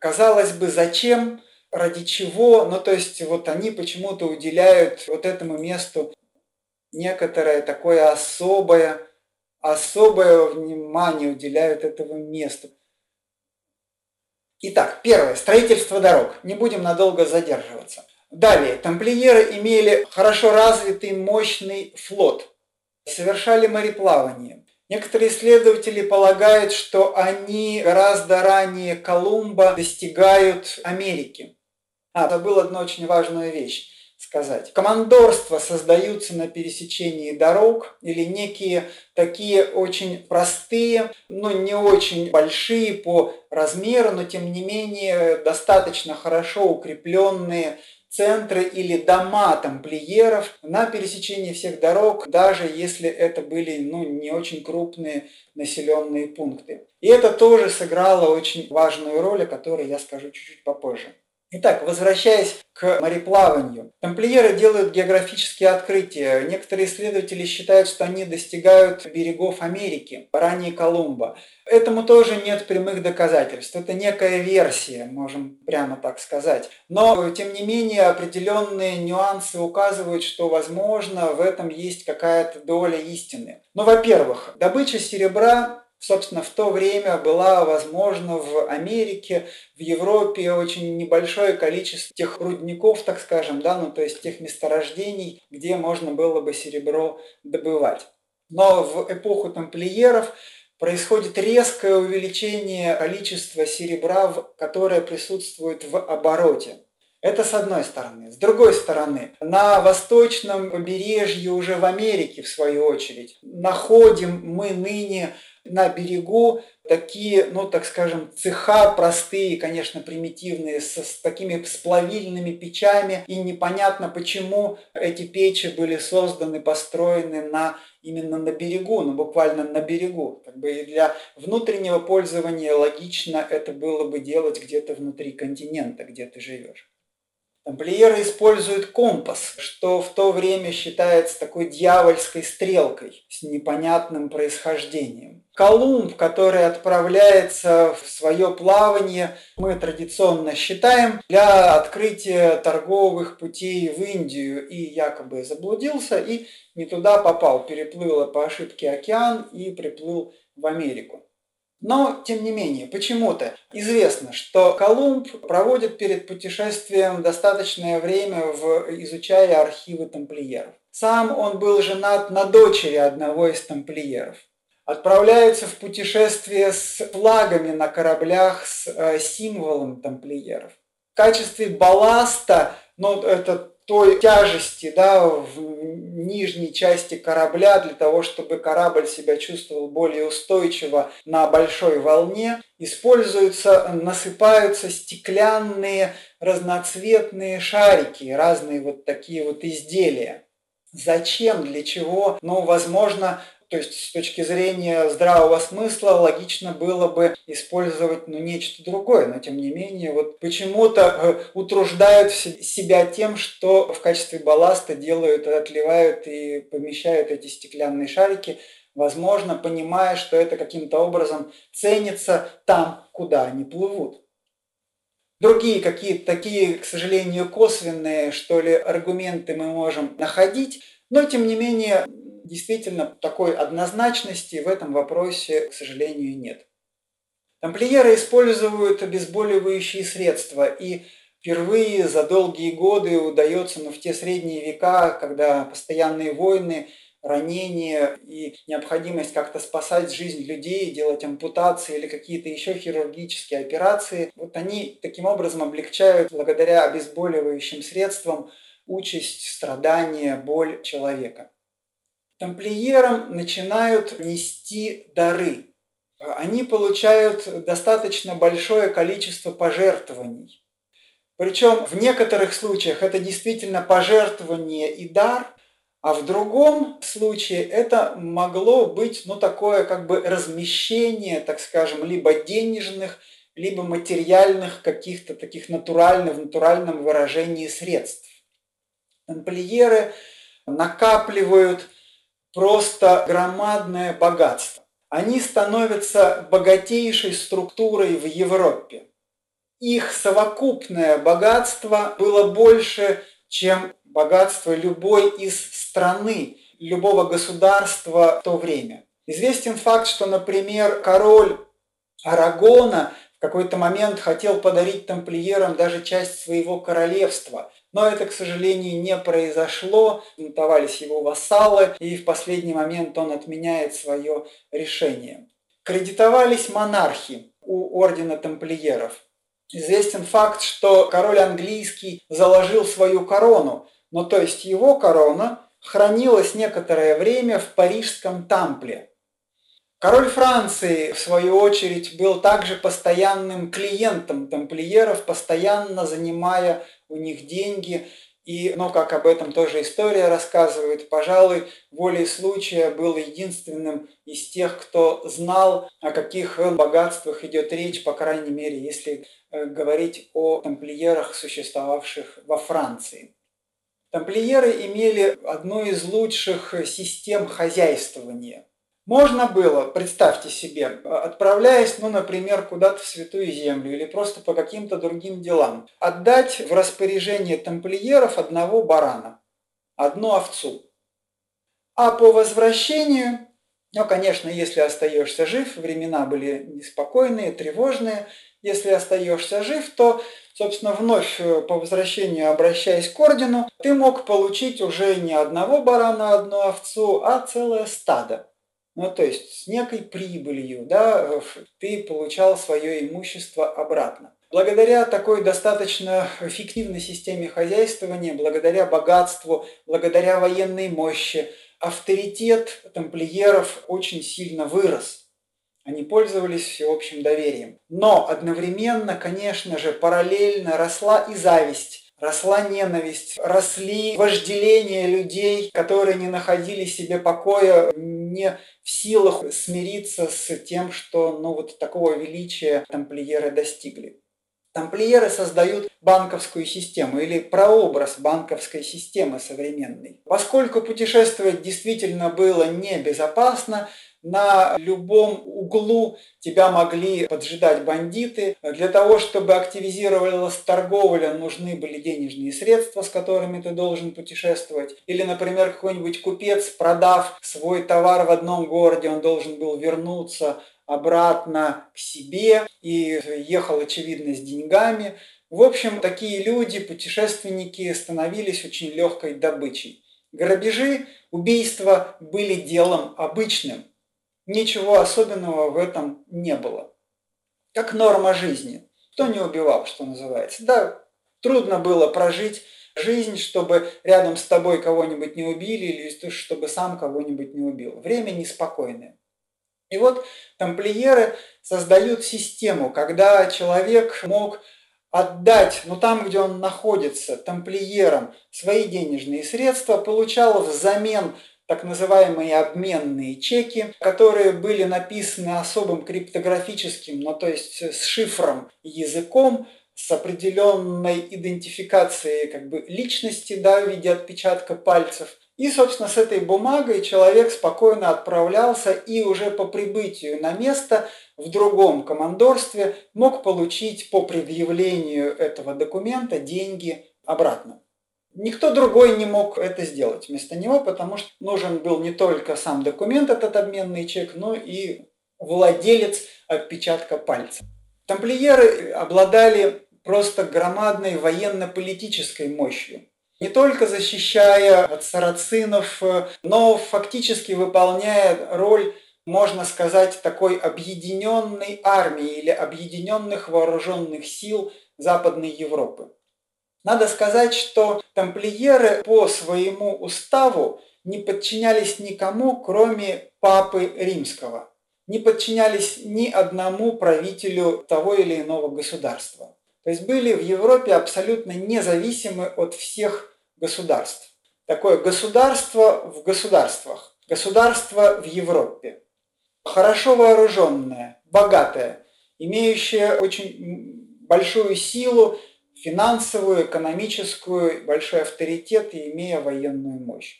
Казалось бы, зачем, ради чего, ну то есть вот они почему-то уделяют вот этому месту некоторое такое особое особое внимание уделяют этому месту. Итак, первое. Строительство дорог. Не будем надолго задерживаться. Далее. Тамплиеры имели хорошо развитый мощный флот. Совершали мореплавание. Некоторые исследователи полагают, что они гораздо ранее Колумба достигают Америки. А, забыл одну очень важную вещь сказать. Командорства создаются на пересечении дорог или некие такие очень простые, но не очень большие по размеру, но тем не менее достаточно хорошо укрепленные центры или дома тамплиеров на пересечении всех дорог, даже если это были ну, не очень крупные населенные пункты. И это тоже сыграло очень важную роль, о которой я скажу чуть-чуть попозже. Итак, возвращаясь к мореплаванию. Тамплиеры делают географические открытия. Некоторые исследователи считают, что они достигают берегов Америки, ранее Колумба. Этому тоже нет прямых доказательств. Это некая версия, можем прямо так сказать. Но, тем не менее, определенные нюансы указывают, что, возможно, в этом есть какая-то доля истины. Ну, во-первых, добыча серебра собственно, в то время была возможна в Америке, в Европе очень небольшое количество тех рудников, так скажем, да, ну то есть тех месторождений, где можно было бы серебро добывать. Но в эпоху тамплиеров происходит резкое увеличение количества серебра, которое присутствует в обороте. Это с одной стороны. С другой стороны, на восточном побережье уже в Америке, в свою очередь, находим мы ныне на берегу такие, ну так скажем, цеха простые, конечно, примитивные, с, с такими сплавильными печами. И непонятно, почему эти печи были созданы, построены на именно на берегу, ну буквально на берегу. Как бы и для внутреннего пользования логично это было бы делать где-то внутри континента, где ты живешь. Тамплиеры используют компас, что в то время считается такой дьявольской стрелкой с непонятным происхождением. Колумб, который отправляется в свое плавание, мы традиционно считаем для открытия торговых путей в Индию и якобы заблудился и не туда попал, переплыл по ошибке океан и приплыл в Америку. Но, тем не менее, почему-то известно, что Колумб проводит перед путешествием достаточное время, в, изучая архивы тамплиеров. Сам он был женат на дочери одного из тамплиеров. Отправляется в путешествие с флагами на кораблях с э, символом тамплиеров. В качестве балласта, ну, это той тяжести да, в нижней части корабля для того, чтобы корабль себя чувствовал более устойчиво на большой волне, используются, насыпаются стеклянные разноцветные шарики, разные вот такие вот изделия. Зачем, для чего? Ну, возможно, то есть с точки зрения здравого смысла логично было бы использовать ну, нечто другое, но тем не менее вот почему-то э, утруждают себя тем, что в качестве балласта делают, отливают и помещают эти стеклянные шарики, возможно, понимая, что это каким-то образом ценится там, куда они плывут. Другие какие-то такие, к сожалению, косвенные, что ли, аргументы мы можем находить, но тем не менее действительно такой однозначности в этом вопросе, к сожалению, нет. Тамплиеры используют обезболивающие средства, и впервые за долгие годы удается, ну, в те средние века, когда постоянные войны, ранения и необходимость как-то спасать жизнь людей, делать ампутации или какие-то еще хирургические операции, вот они таким образом облегчают благодаря обезболивающим средствам участь, страдания, боль человека тамплиерам начинают нести дары. Они получают достаточно большое количество пожертвований. Причем в некоторых случаях это действительно пожертвование и дар, а в другом случае это могло быть ну, такое как бы размещение, так скажем, либо денежных, либо материальных каких-то таких натуральных, в натуральном выражении средств. Тамплиеры накапливают просто громадное богатство. Они становятся богатейшей структурой в Европе. Их совокупное богатство было больше, чем богатство любой из страны, любого государства в то время. Известен факт, что, например, король Арагона в какой-то момент хотел подарить тамплиерам даже часть своего королевства, но это, к сожалению, не произошло. Бунтовались его вассалы, и в последний момент он отменяет свое решение. Кредитовались монархи у ордена тамплиеров. Известен факт, что король английский заложил свою корону, но то есть его корона хранилась некоторое время в парижском тампле – Король Франции, в свою очередь, был также постоянным клиентом тамплиеров, постоянно занимая у них деньги. И, ну, как об этом тоже история рассказывает, пожалуй, волей случая был единственным из тех, кто знал, о каких богатствах идет речь, по крайней мере, если э, говорить о тамплиерах, существовавших во Франции. Тамплиеры имели одну из лучших систем хозяйствования – можно было, представьте себе, отправляясь, ну, например, куда-то в Святую Землю или просто по каким-то другим делам, отдать в распоряжение тамплиеров одного барана, одну овцу. А по возвращению, ну, конечно, если остаешься жив, времена были неспокойные, тревожные, если остаешься жив, то, собственно, вновь э, по возвращению, обращаясь к ордену, ты мог получить уже не одного барана, одну овцу, а целое стадо. Ну, то есть с некой прибылью, да, ты получал свое имущество обратно. Благодаря такой достаточно эффективной системе хозяйствования, благодаря богатству, благодаря военной мощи, авторитет тамплиеров очень сильно вырос. Они пользовались всеобщим доверием. Но одновременно, конечно же, параллельно росла и зависть, росла ненависть, росли вожделения людей, которые не находили себе покоя, не в силах смириться с тем, что ну, вот такого величия тамплиеры достигли. Тамплиеры создают банковскую систему или прообраз банковской системы современной. Поскольку путешествовать действительно было небезопасно, на любом углу тебя могли поджидать бандиты. Для того, чтобы активизировалась торговля, нужны были денежные средства, с которыми ты должен путешествовать. Или, например, какой-нибудь купец, продав свой товар в одном городе, он должен был вернуться обратно к себе и ехал, очевидно, с деньгами. В общем, такие люди, путешественники, становились очень легкой добычей. Грабежи, убийства были делом обычным. Ничего особенного в этом не было. Как норма жизни. Кто не убивал, что называется. Да, трудно было прожить жизнь, чтобы рядом с тобой кого-нибудь не убили или чтобы сам кого-нибудь не убил. Время неспокойное. И вот тамплиеры создают систему, когда человек мог отдать, ну там, где он находится, тамплиерам свои денежные средства, получал взамен так называемые обменные чеки, которые были написаны особым криптографическим, ну то есть с шифром языком, с определенной идентификацией как бы личности, да, в виде отпечатка пальцев. И, собственно, с этой бумагой человек спокойно отправлялся и уже по прибытию на место в другом командорстве мог получить по предъявлению этого документа деньги обратно. Никто другой не мог это сделать вместо него, потому что нужен был не только сам документ, этот обменный чек, но и владелец отпечатка пальца. Тамплиеры обладали просто громадной военно-политической мощью не только защищая от сарацинов, но фактически выполняя роль, можно сказать, такой объединенной армии или объединенных вооруженных сил Западной Европы. Надо сказать, что тамплиеры по своему уставу не подчинялись никому, кроме папы римского, не подчинялись ни одному правителю того или иного государства. То есть были в Европе абсолютно независимы от всех государств. Такое государство в государствах, государство в Европе. Хорошо вооруженное, богатое, имеющее очень большую силу, финансовую, экономическую, большой авторитет и имея военную мощь.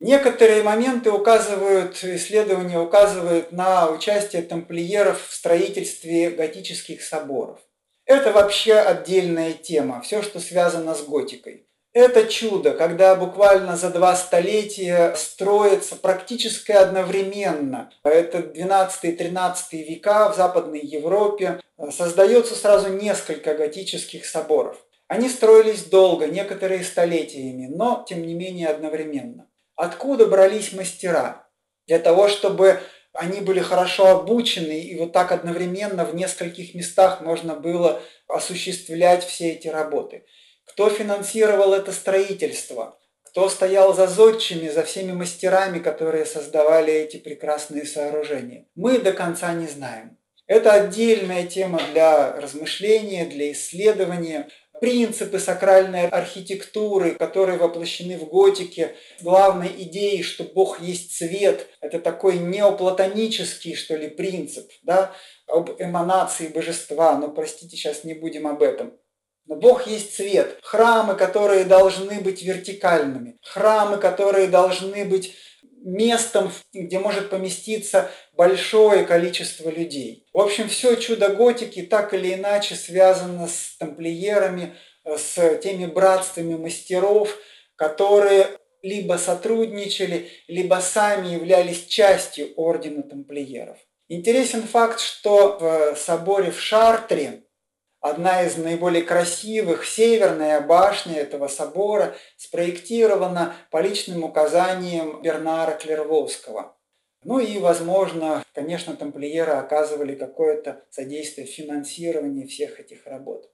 Некоторые моменты указывают, исследования указывают на участие тамплиеров в строительстве готических соборов. Это вообще отдельная тема, все, что связано с готикой. Это чудо, когда буквально за два столетия строится практически одновременно. Это 12-13 века в Западной Европе. Создается сразу несколько готических соборов. Они строились долго, некоторые столетиями, но тем не менее одновременно. Откуда брались мастера? Для того, чтобы они были хорошо обучены, и вот так одновременно в нескольких местах можно было осуществлять все эти работы – кто финансировал это строительство? Кто стоял за зодчими, за всеми мастерами, которые создавали эти прекрасные сооружения? Мы до конца не знаем. Это отдельная тема для размышления, для исследования. Принципы сакральной архитектуры, которые воплощены в готике, главной идеей, что Бог есть цвет, это такой неоплатонический, что ли, принцип, да, об эманации божества, но простите, сейчас не будем об этом. Но Бог есть цвет. Храмы, которые должны быть вертикальными. Храмы, которые должны быть местом, где может поместиться большое количество людей. В общем, все чудо готики так или иначе связано с тамплиерами, с теми братствами мастеров, которые либо сотрудничали, либо сами являлись частью ордена тамплиеров. Интересен факт, что в соборе в Шартре Одна из наиболее красивых, северная башня этого собора, спроектирована по личным указаниям Бернара Клервовского. Ну и, возможно, конечно, тамплиеры оказывали какое-то содействие в финансировании всех этих работ.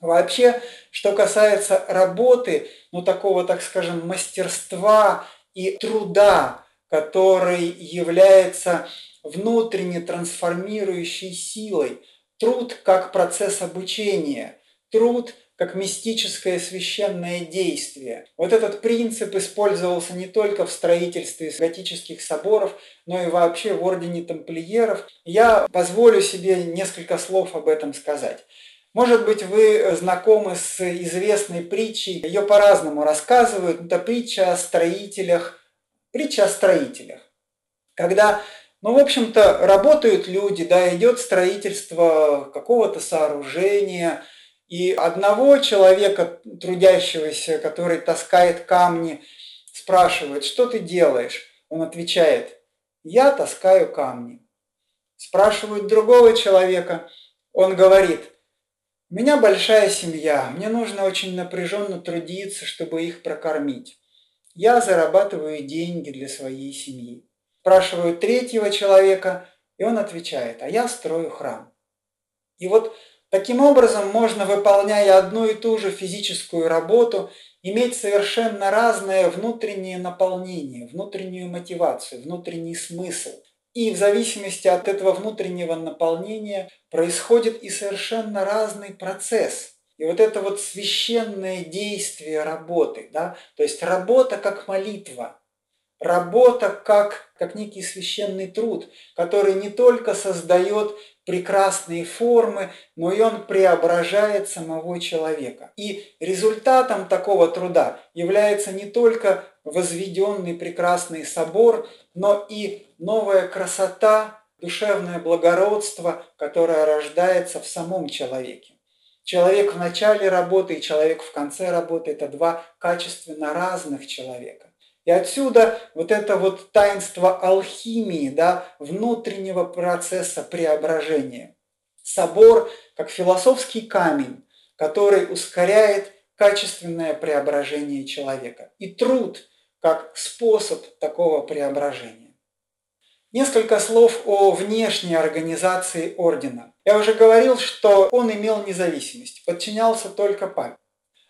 Вообще, что касается работы, ну такого, так скажем, мастерства и труда, который является внутренне трансформирующей силой, труд как процесс обучения, труд как мистическое священное действие. Вот этот принцип использовался не только в строительстве готических соборов, но и вообще в ордене тамплиеров. Я позволю себе несколько слов об этом сказать. Может быть, вы знакомы с известной притчей, ее по-разному рассказывают. Это притча о строителях, притча о строителях. Когда, ну, в общем-то, работают люди, да, идет строительство какого-то сооружения, и одного человека, трудящегося, который таскает камни, спрашивают, что ты делаешь? Он отвечает, я таскаю камни. Спрашивают другого человека, он говорит – у меня большая семья, мне нужно очень напряженно трудиться, чтобы их прокормить. Я зарабатываю деньги для своей семьи. Спрашиваю третьего человека, и он отвечает, а я строю храм. И вот таким образом можно, выполняя одну и ту же физическую работу, иметь совершенно разное внутреннее наполнение, внутреннюю мотивацию, внутренний смысл – и в зависимости от этого внутреннего наполнения происходит и совершенно разный процесс. И вот это вот священное действие работы, да, то есть работа как молитва, работа как, как некий священный труд, который не только создает прекрасные формы, но и он преображает самого человека. И результатом такого труда является не только возведенный прекрасный собор, но и новая красота, душевное благородство, которое рождается в самом человеке. Человек в начале работы и человек в конце работы – это два качественно разных человека. И отсюда вот это вот таинство алхимии, да, внутреннего процесса преображения. Собор как философский камень, который ускоряет качественное преображение человека. И труд как способ такого преображения. Несколько слов о внешней организации ордена. Я уже говорил, что он имел независимость, подчинялся только папе.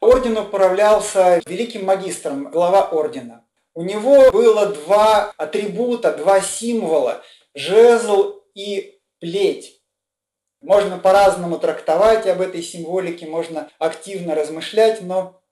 Орден управлялся великим магистром, глава ордена. У него было два атрибута, два символа – жезл и плеть. Можно по-разному трактовать об этой символике, можно активно размышлять, но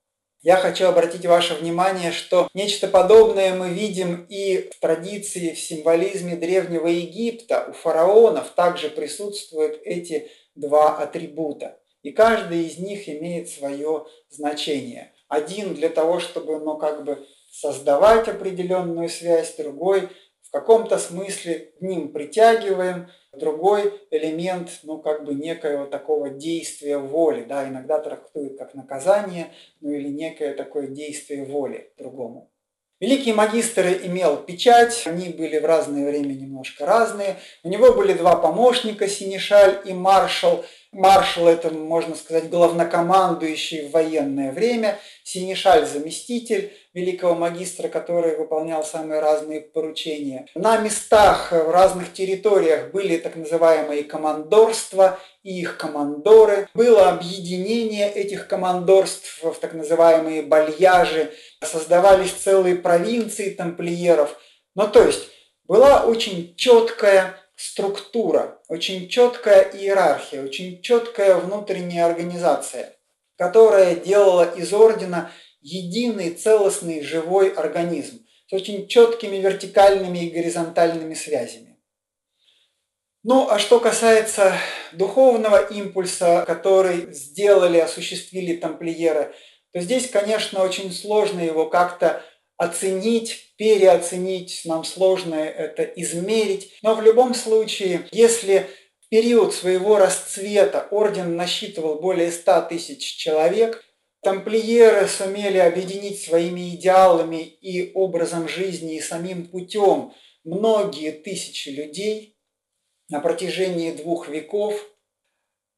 я хочу обратить ваше внимание, что нечто подобное мы видим и в традиции, в символизме Древнего Египта. У фараонов также присутствуют эти два атрибута. И каждый из них имеет свое значение. Один для того, чтобы ну, как бы создавать определенную связь, другой в каком-то смысле к ним притягиваем, другой элемент, ну, как бы некоего такого действия воли, да, иногда трактуют как наказание, ну, или некое такое действие воли другому. Великий магистр имел печать, они были в разное время немножко разные. У него были два помощника, Синишаль и Маршал. Маршал – это, можно сказать, главнокомандующий в военное время, Синишаль – заместитель великого магистра, который выполнял самые разные поручения. На местах в разных территориях были так называемые командорства и их командоры. Было объединение этих командорств в так называемые бальяжи. Создавались целые провинции тамплиеров. Ну, то есть, была очень четкая структура, очень четкая иерархия, очень четкая внутренняя организация, которая делала из ордена единый, целостный, живой организм с очень четкими вертикальными и горизонтальными связями. Ну, а что касается духовного импульса, который сделали, осуществили тамплиеры, то здесь, конечно, очень сложно его как-то оценить, переоценить, нам сложно это измерить. Но в любом случае, если в период своего расцвета орден насчитывал более 100 тысяч человек, тамплиеры сумели объединить своими идеалами и образом жизни и самим путем многие тысячи людей на протяжении двух веков.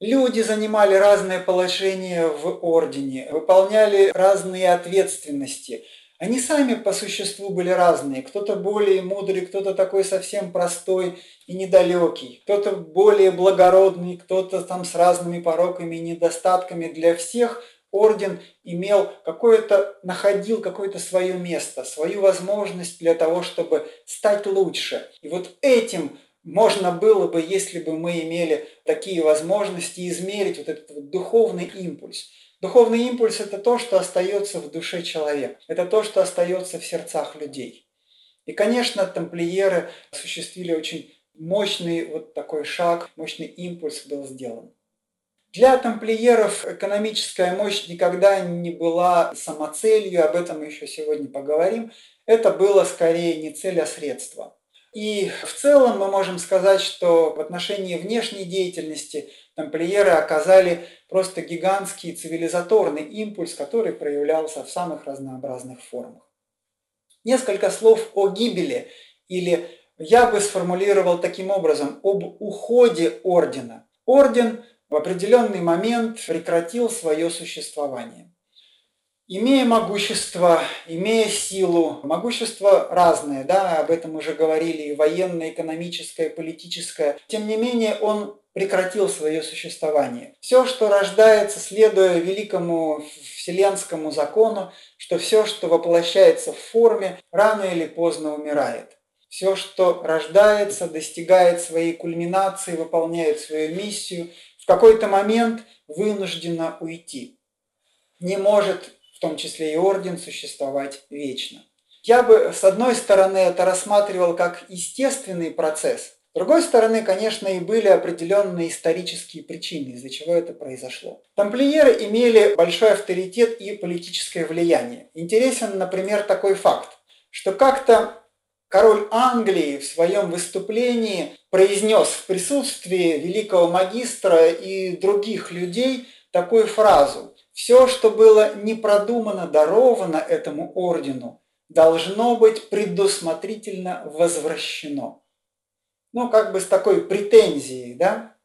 Люди занимали разное положение в ордене, выполняли разные ответственности – Они сами по существу были разные. Кто-то более мудрый, кто-то такой совсем простой и недалекий, кто-то более благородный, кто-то там с разными пороками и недостатками. Для всех орден имел какое-то, находил какое-то свое место, свою возможность для того, чтобы стать лучше. И вот этим можно было бы, если бы мы имели такие возможности, измерить вот этот вот духовный импульс. Духовный импульс – это то, что остается в душе человека. Это то, что остается в сердцах людей. И, конечно, тамплиеры осуществили очень мощный вот такой шаг, мощный импульс был сделан. Для тамплиеров экономическая мощь никогда не была самоцелью, об этом мы еще сегодня поговорим. Это было скорее не цель, а средство. И в целом мы можем сказать, что в отношении внешней деятельности тамплиеры оказали просто гигантский цивилизаторный импульс, который проявлялся в самых разнообразных формах. Несколько слов о гибели или я бы сформулировал таким образом об уходе ордена. Орден в определенный момент прекратил свое существование. Имея могущество, имея силу, могущество разное, да, об этом уже говорили, и военное, экономическое, политическое, тем не менее он прекратил свое существование. Все, что рождается, следуя великому вселенскому закону, что все, что воплощается в форме, рано или поздно умирает. Все, что рождается, достигает своей кульминации, выполняет свою миссию, в какой-то момент вынуждена уйти. Не может в том числе и орден, существовать вечно. Я бы, с одной стороны, это рассматривал как естественный процесс, с другой стороны, конечно, и были определенные исторические причины, из-за чего это произошло. Тамплиеры имели большой авторитет и политическое влияние. Интересен, например, такой факт, что как-то король Англии в своем выступлении произнес в присутствии великого магистра и других людей такую фразу все, что было не продумано, даровано этому ордену, должно быть предусмотрительно возвращено. Ну, как бы с такой претензией, да,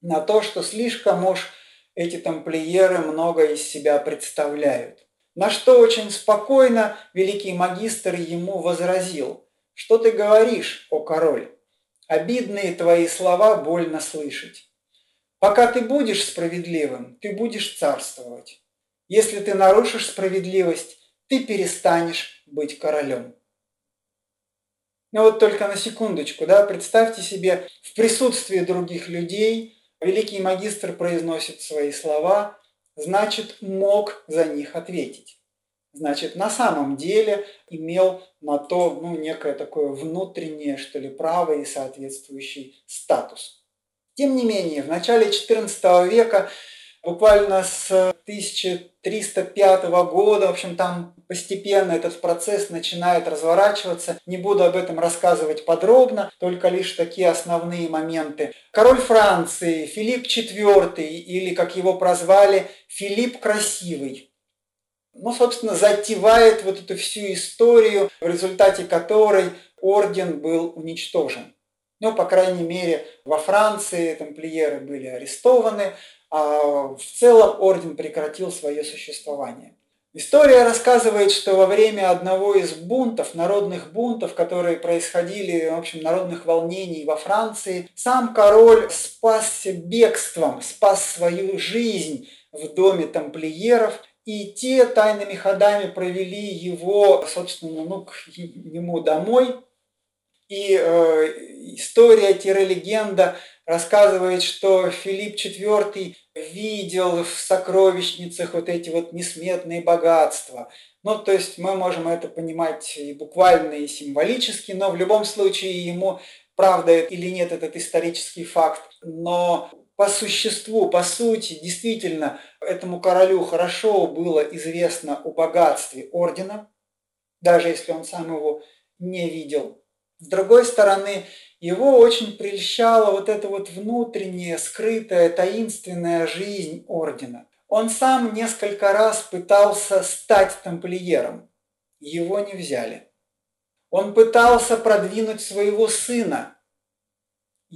на то, что слишком уж эти тамплиеры много из себя представляют. На что очень спокойно великий магистр ему возразил, что ты говоришь, о король? Обидные твои слова больно слышать. Пока ты будешь справедливым, ты будешь царствовать. Если ты нарушишь справедливость, ты перестанешь быть королем. Ну вот только на секундочку, да, представьте себе, в присутствии других людей великий магистр произносит свои слова, значит, мог за них ответить. Значит, на самом деле имел на то ну, некое такое внутреннее, что ли, право и соответствующий статус. Тем не менее, в начале XIV века, буквально с 1305 года, в общем, там постепенно этот процесс начинает разворачиваться. Не буду об этом рассказывать подробно, только лишь такие основные моменты. Король Франции Филипп IV, или, как его прозвали, Филипп Красивый, ну, собственно, затевает вот эту всю историю, в результате которой орден был уничтожен. Ну, по крайней мере, во Франции тамплиеры были арестованы, а в целом орден прекратил свое существование. История рассказывает, что во время одного из бунтов, народных бунтов, которые происходили, в общем, народных волнений во Франции, сам король спасся бегством, спас свою жизнь в доме тамплиеров, и те тайными ходами провели его, собственно, ну, к нему домой, и э, история-легенда рассказывает, что Филипп IV видел в сокровищницах вот эти вот несметные богатства. Ну, то есть мы можем это понимать и буквально, и символически, но в любом случае ему, правда или нет этот исторический факт, но по существу, по сути, действительно, этому королю хорошо было известно о богатстве ордена, даже если он сам его не видел. С другой стороны, его очень прельщала вот эта вот внутренняя, скрытая, таинственная жизнь ордена. Он сам несколько раз пытался стать тамплиером. Его не взяли. Он пытался продвинуть своего сына.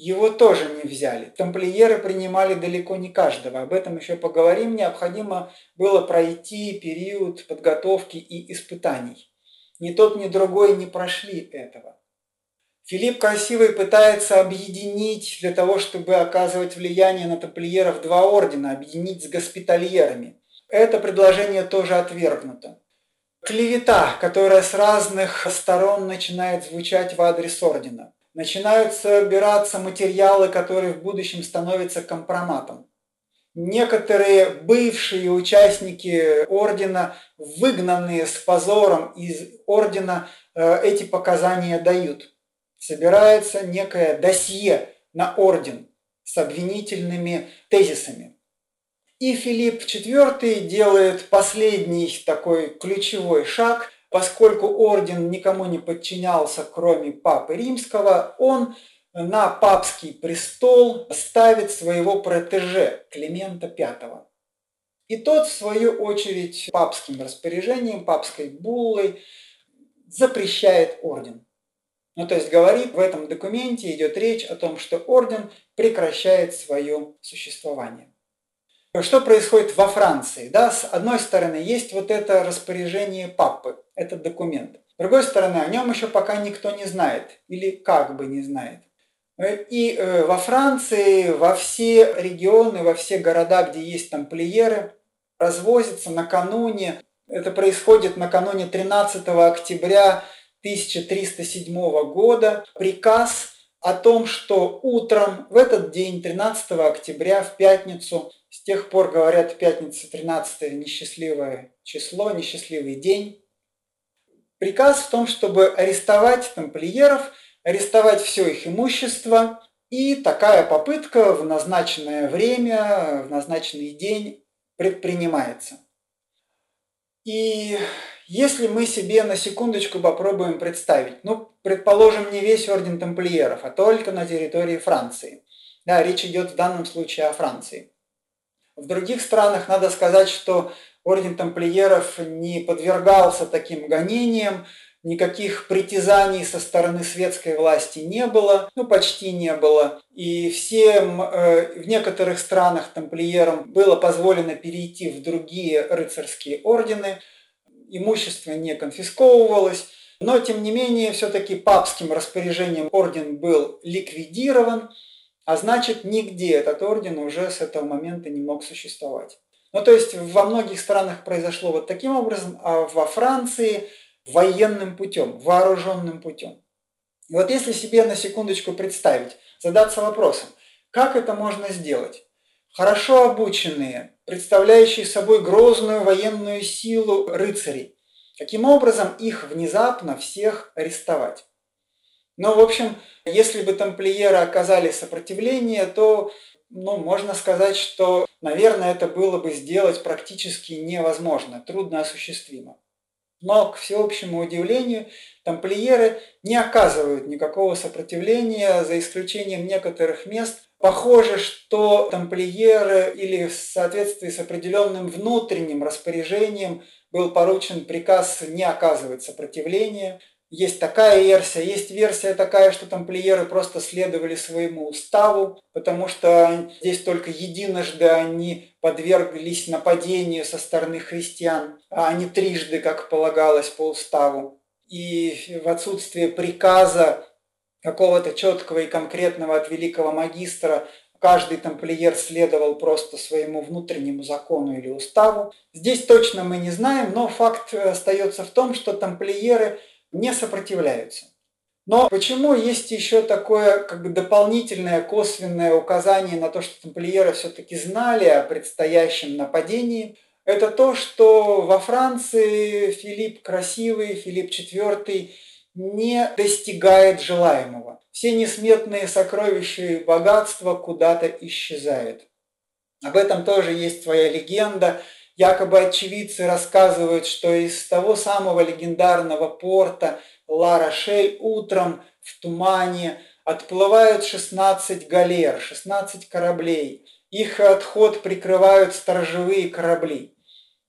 Его тоже не взяли. Тамплиеры принимали далеко не каждого. Об этом еще поговорим. Необходимо было пройти период подготовки и испытаний. Ни тот, ни другой не прошли этого. Филипп Красивый пытается объединить для того, чтобы оказывать влияние на тамплиеров два ордена, объединить с госпитальерами. Это предложение тоже отвергнуто. Клевета, которая с разных сторон начинает звучать в адрес ордена. Начинают собираться материалы, которые в будущем становятся компроматом. Некоторые бывшие участники ордена, выгнанные с позором из ордена, э, эти показания дают. Собирается некое досье на орден с обвинительными тезисами. И Филипп IV делает последний такой ключевой шаг, поскольку орден никому не подчинялся, кроме Папы Римского, он на папский престол ставит своего протеже Климента V. И тот, в свою очередь, папским распоряжением, папской буллой запрещает орден. Ну, то есть говорит, в этом документе идет речь о том, что орден прекращает свое существование. Что происходит во Франции? Да, с одной стороны, есть вот это распоряжение папы, этот документ. С другой стороны, о нем еще пока никто не знает, или как бы не знает. И э, во Франции, во все регионы, во все города, где есть тамплиеры, развозятся накануне, это происходит накануне 13 октября 1307 года, приказ о том, что утром в этот день, 13 октября, в пятницу, с тех пор говорят, пятница 13 несчастливое число, несчастливый день, приказ в том, чтобы арестовать тамплиеров – арестовать все их имущество. И такая попытка в назначенное время, в назначенный день предпринимается. И если мы себе на секундочку попробуем представить, ну, предположим, не весь орден тамплиеров, а только на территории Франции. Да, речь идет в данном случае о Франции. В других странах надо сказать, что орден тамплиеров не подвергался таким гонениям, никаких притязаний со стороны светской власти не было, ну почти не было. И всем э, в некоторых странах тамплиерам было позволено перейти в другие рыцарские ордены, имущество не конфисковывалось, но тем не менее все-таки папским распоряжением орден был ликвидирован, а значит нигде этот орден уже с этого момента не мог существовать. Ну то есть во многих странах произошло вот таким образом, а во Франции военным путем, вооруженным путем. И вот если себе на секундочку представить, задаться вопросом, как это можно сделать? Хорошо обученные, представляющие собой грозную военную силу рыцарей, каким образом их внезапно всех арестовать? Ну, в общем, если бы тамплиеры оказали сопротивление, то ну, можно сказать, что, наверное, это было бы сделать практически невозможно, трудно осуществимо. Но, к всеобщему удивлению, тамплиеры не оказывают никакого сопротивления, за исключением некоторых мест. Похоже, что тамплиеры или в соответствии с определенным внутренним распоряжением был поручен приказ не оказывать сопротивления. Есть такая версия. Есть версия такая, что тамплиеры просто следовали своему уставу, потому что здесь только единожды они подверглись нападению со стороны христиан, а не трижды, как полагалось по уставу. И в отсутствие приказа какого-то четкого и конкретного от великого магистра каждый тамплиер следовал просто своему внутреннему закону или уставу. Здесь точно мы не знаем, но факт остается в том, что тамплиеры не сопротивляются. Но почему есть еще такое как бы дополнительное косвенное указание на то, что тамплиеры все-таки знали о предстоящем нападении? Это то, что во Франции Филипп Красивый, Филипп IV не достигает желаемого. Все несметные сокровища и богатства куда-то исчезают. Об этом тоже есть своя легенда – Якобы очевидцы рассказывают, что из того самого легендарного порта Ла-Рошель утром в тумане отплывают 16 галер, 16 кораблей. Их отход прикрывают сторожевые корабли.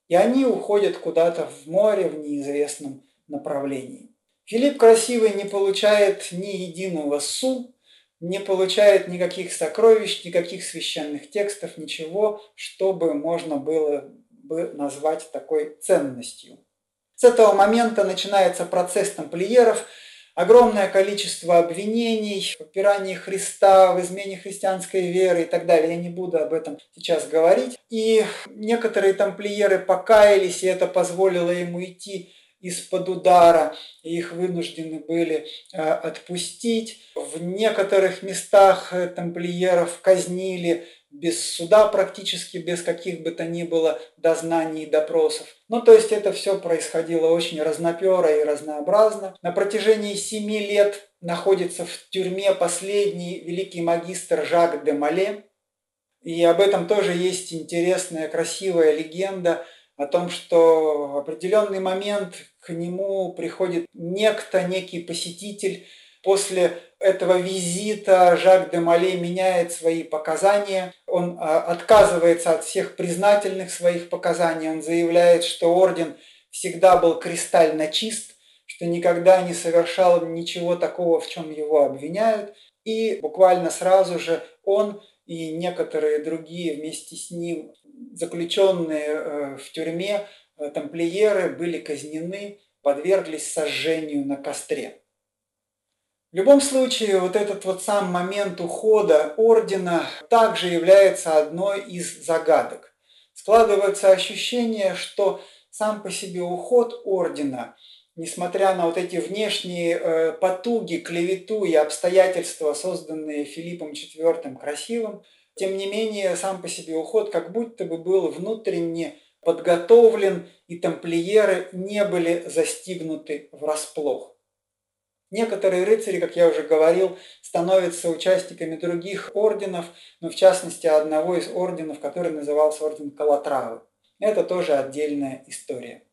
И они уходят куда-то в море в неизвестном направлении. Филипп Красивый не получает ни единого су, не получает никаких сокровищ, никаких священных текстов, ничего, чтобы можно было бы назвать такой ценностью. С этого момента начинается процесс тамплиеров – огромное количество обвинений в попирании Христа, в измене христианской веры и так далее. Я не буду об этом сейчас говорить. И некоторые тамплиеры покаялись, и это позволило ему идти из-под удара, и их вынуждены были э, отпустить. В некоторых местах э, тамплиеров казнили без суда практически, без каких бы то ни было дознаний и допросов. Ну, то есть это все происходило очень разноперо и разнообразно. На протяжении семи лет находится в тюрьме последний великий магистр Жак де Мале. И об этом тоже есть интересная, красивая легенда о том, что в определенный момент к нему приходит некто, некий посетитель, После этого визита Жак де Мале меняет свои показания. Он а, отказывается от всех признательных своих показаний. Он заявляет, что орден всегда был кристально чист, что никогда не совершал ничего такого, в чем его обвиняют. И буквально сразу же он и некоторые другие вместе с ним заключенные э, в тюрьме э, тамплиеры были казнены, подверглись сожжению на костре. В любом случае, вот этот вот сам момент ухода ордена также является одной из загадок. Складывается ощущение, что сам по себе уход ордена, несмотря на вот эти внешние э, потуги, клевету и обстоятельства, созданные Филиппом IV красивым, тем не менее, сам по себе уход как будто бы был внутренне подготовлен, и тамплиеры не были застигнуты врасплох. Некоторые рыцари, как я уже говорил, становятся участниками других орденов, но в частности одного из орденов, который назывался орден Калатравы. Это тоже отдельная история.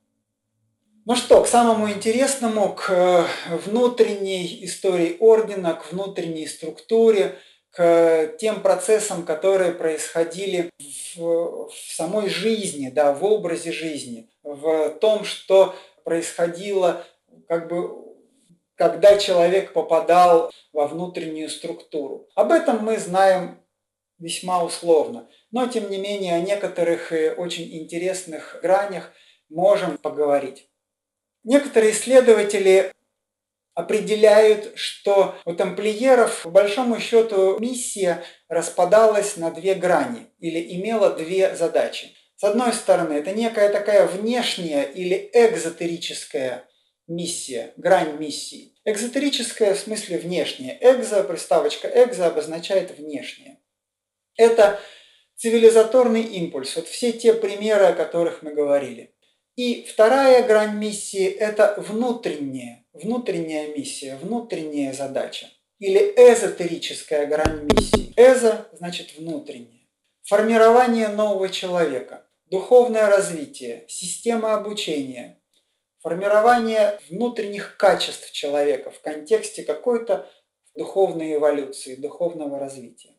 Ну что, к самому интересному, к э, внутренней истории ордена, к внутренней структуре, к тем процессам, которые происходили в, в самой жизни, да, в образе жизни, в том, что происходило как бы когда человек попадал во внутреннюю структуру. Об этом мы знаем весьма условно, но тем не менее о некоторых очень интересных гранях можем поговорить. Некоторые исследователи определяют, что у тамплиеров, по большому счету, миссия распадалась на две грани или имела две задачи. С одной стороны, это некая такая внешняя или экзотерическая миссия, грань миссии. Экзотерическая в смысле внешняя. Экзо, приставочка экзо обозначает внешнее. Это цивилизаторный импульс. Вот все те примеры, о которых мы говорили. И вторая грань миссии – это внутренняя, внутренняя миссия, внутренняя задача. Или эзотерическая грань миссии. Эзо значит внутреннее. Формирование нового человека, духовное развитие, система обучения, формирование внутренних качеств человека в контексте какой-то духовной эволюции, духовного развития.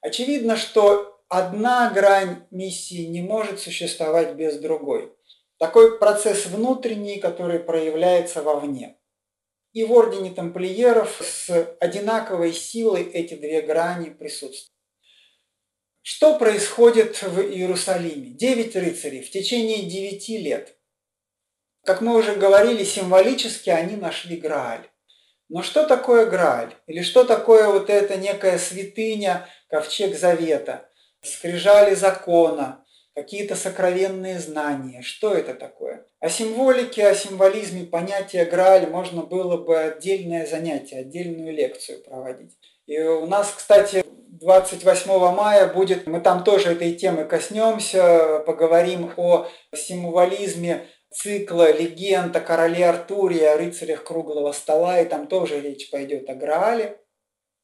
Очевидно, что одна грань миссии не может существовать без другой. Такой процесс внутренний, который проявляется вовне. И в ордене тамплиеров с одинаковой силой эти две грани присутствуют. Что происходит в Иерусалиме? Девять рыцарей в течение девяти лет как мы уже говорили, символически они нашли Грааль. Но что такое Грааль? Или что такое вот эта некая святыня, ковчег завета, скрижали закона, какие-то сокровенные знания? Что это такое? О символике, о символизме понятия Грааль можно было бы отдельное занятие, отдельную лекцию проводить. И у нас, кстати, 28 мая будет, мы там тоже этой темы коснемся, поговорим о символизме цикла легенд о короле Артуре, о рыцарях круглого стола, и там тоже речь пойдет о Граале.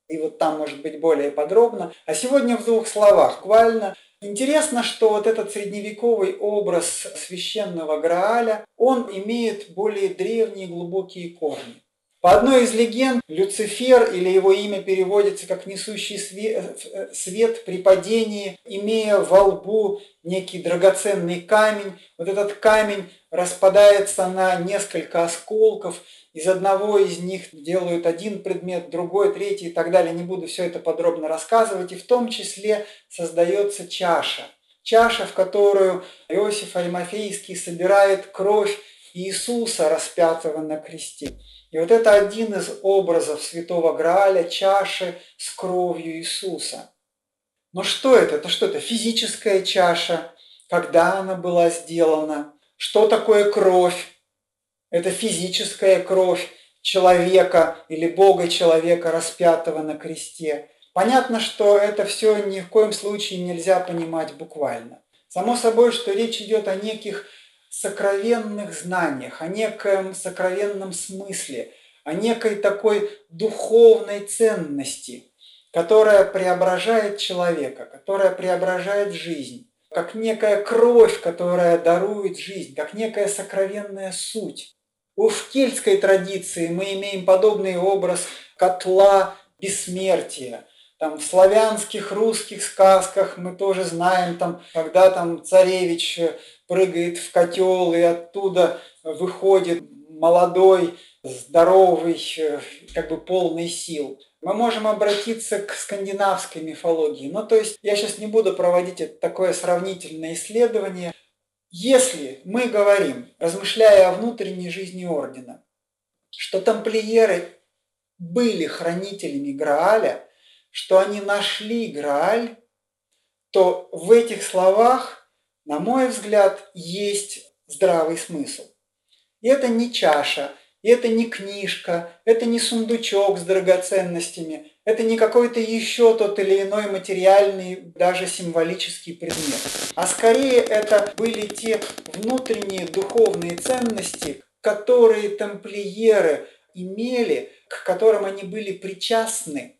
И вот там может быть более подробно. А сегодня в двух словах, буквально. Интересно, что вот этот средневековый образ священного Грааля, он имеет более древние глубокие корни. По одной из легенд, Люцифер, или его имя переводится как «несущий свет, э, свет при падении», имея во лбу некий драгоценный камень, вот этот камень распадается на несколько осколков, из одного из них делают один предмет, другой, третий и так далее. Не буду все это подробно рассказывать. И в том числе создается чаша. Чаша, в которую Иосиф Альмафейский собирает кровь Иисуса, распятого на кресте. И вот это один из образов святого Граля, чаши с кровью Иисуса. Но что это? Это что это? Физическая чаша, когда она была сделана, что такое кровь. Это физическая кровь человека или Бога человека, распятого на кресте. Понятно, что это все ни в коем случае нельзя понимать буквально. Само собой, что речь идет о неких сокровенных знаниях, о некоем сокровенном смысле, о некой такой духовной ценности, которая преображает человека, которая преображает жизнь, как некая кровь, которая дарует жизнь, как некая сокровенная суть. В кельтской традиции мы имеем подобный образ котла бессмертия. Там в славянских, русских сказках мы тоже знаем, там, когда там царевич прыгает в котел и оттуда выходит молодой, здоровый, как бы полный сил. Мы можем обратиться к скандинавской мифологии. Ну, то есть я сейчас не буду проводить такое сравнительное исследование. Если мы говорим, размышляя о внутренней жизни ордена, что тамплиеры были хранителями Грааля, что они нашли Грааль, то в этих словах, на мой взгляд, есть здравый смысл. И это не чаша, и это не книжка, это не сундучок с драгоценностями, это не какой-то еще тот или иной материальный, даже символический предмет. А скорее это были те внутренние духовные ценности, которые тамплиеры имели, к которым они были причастны.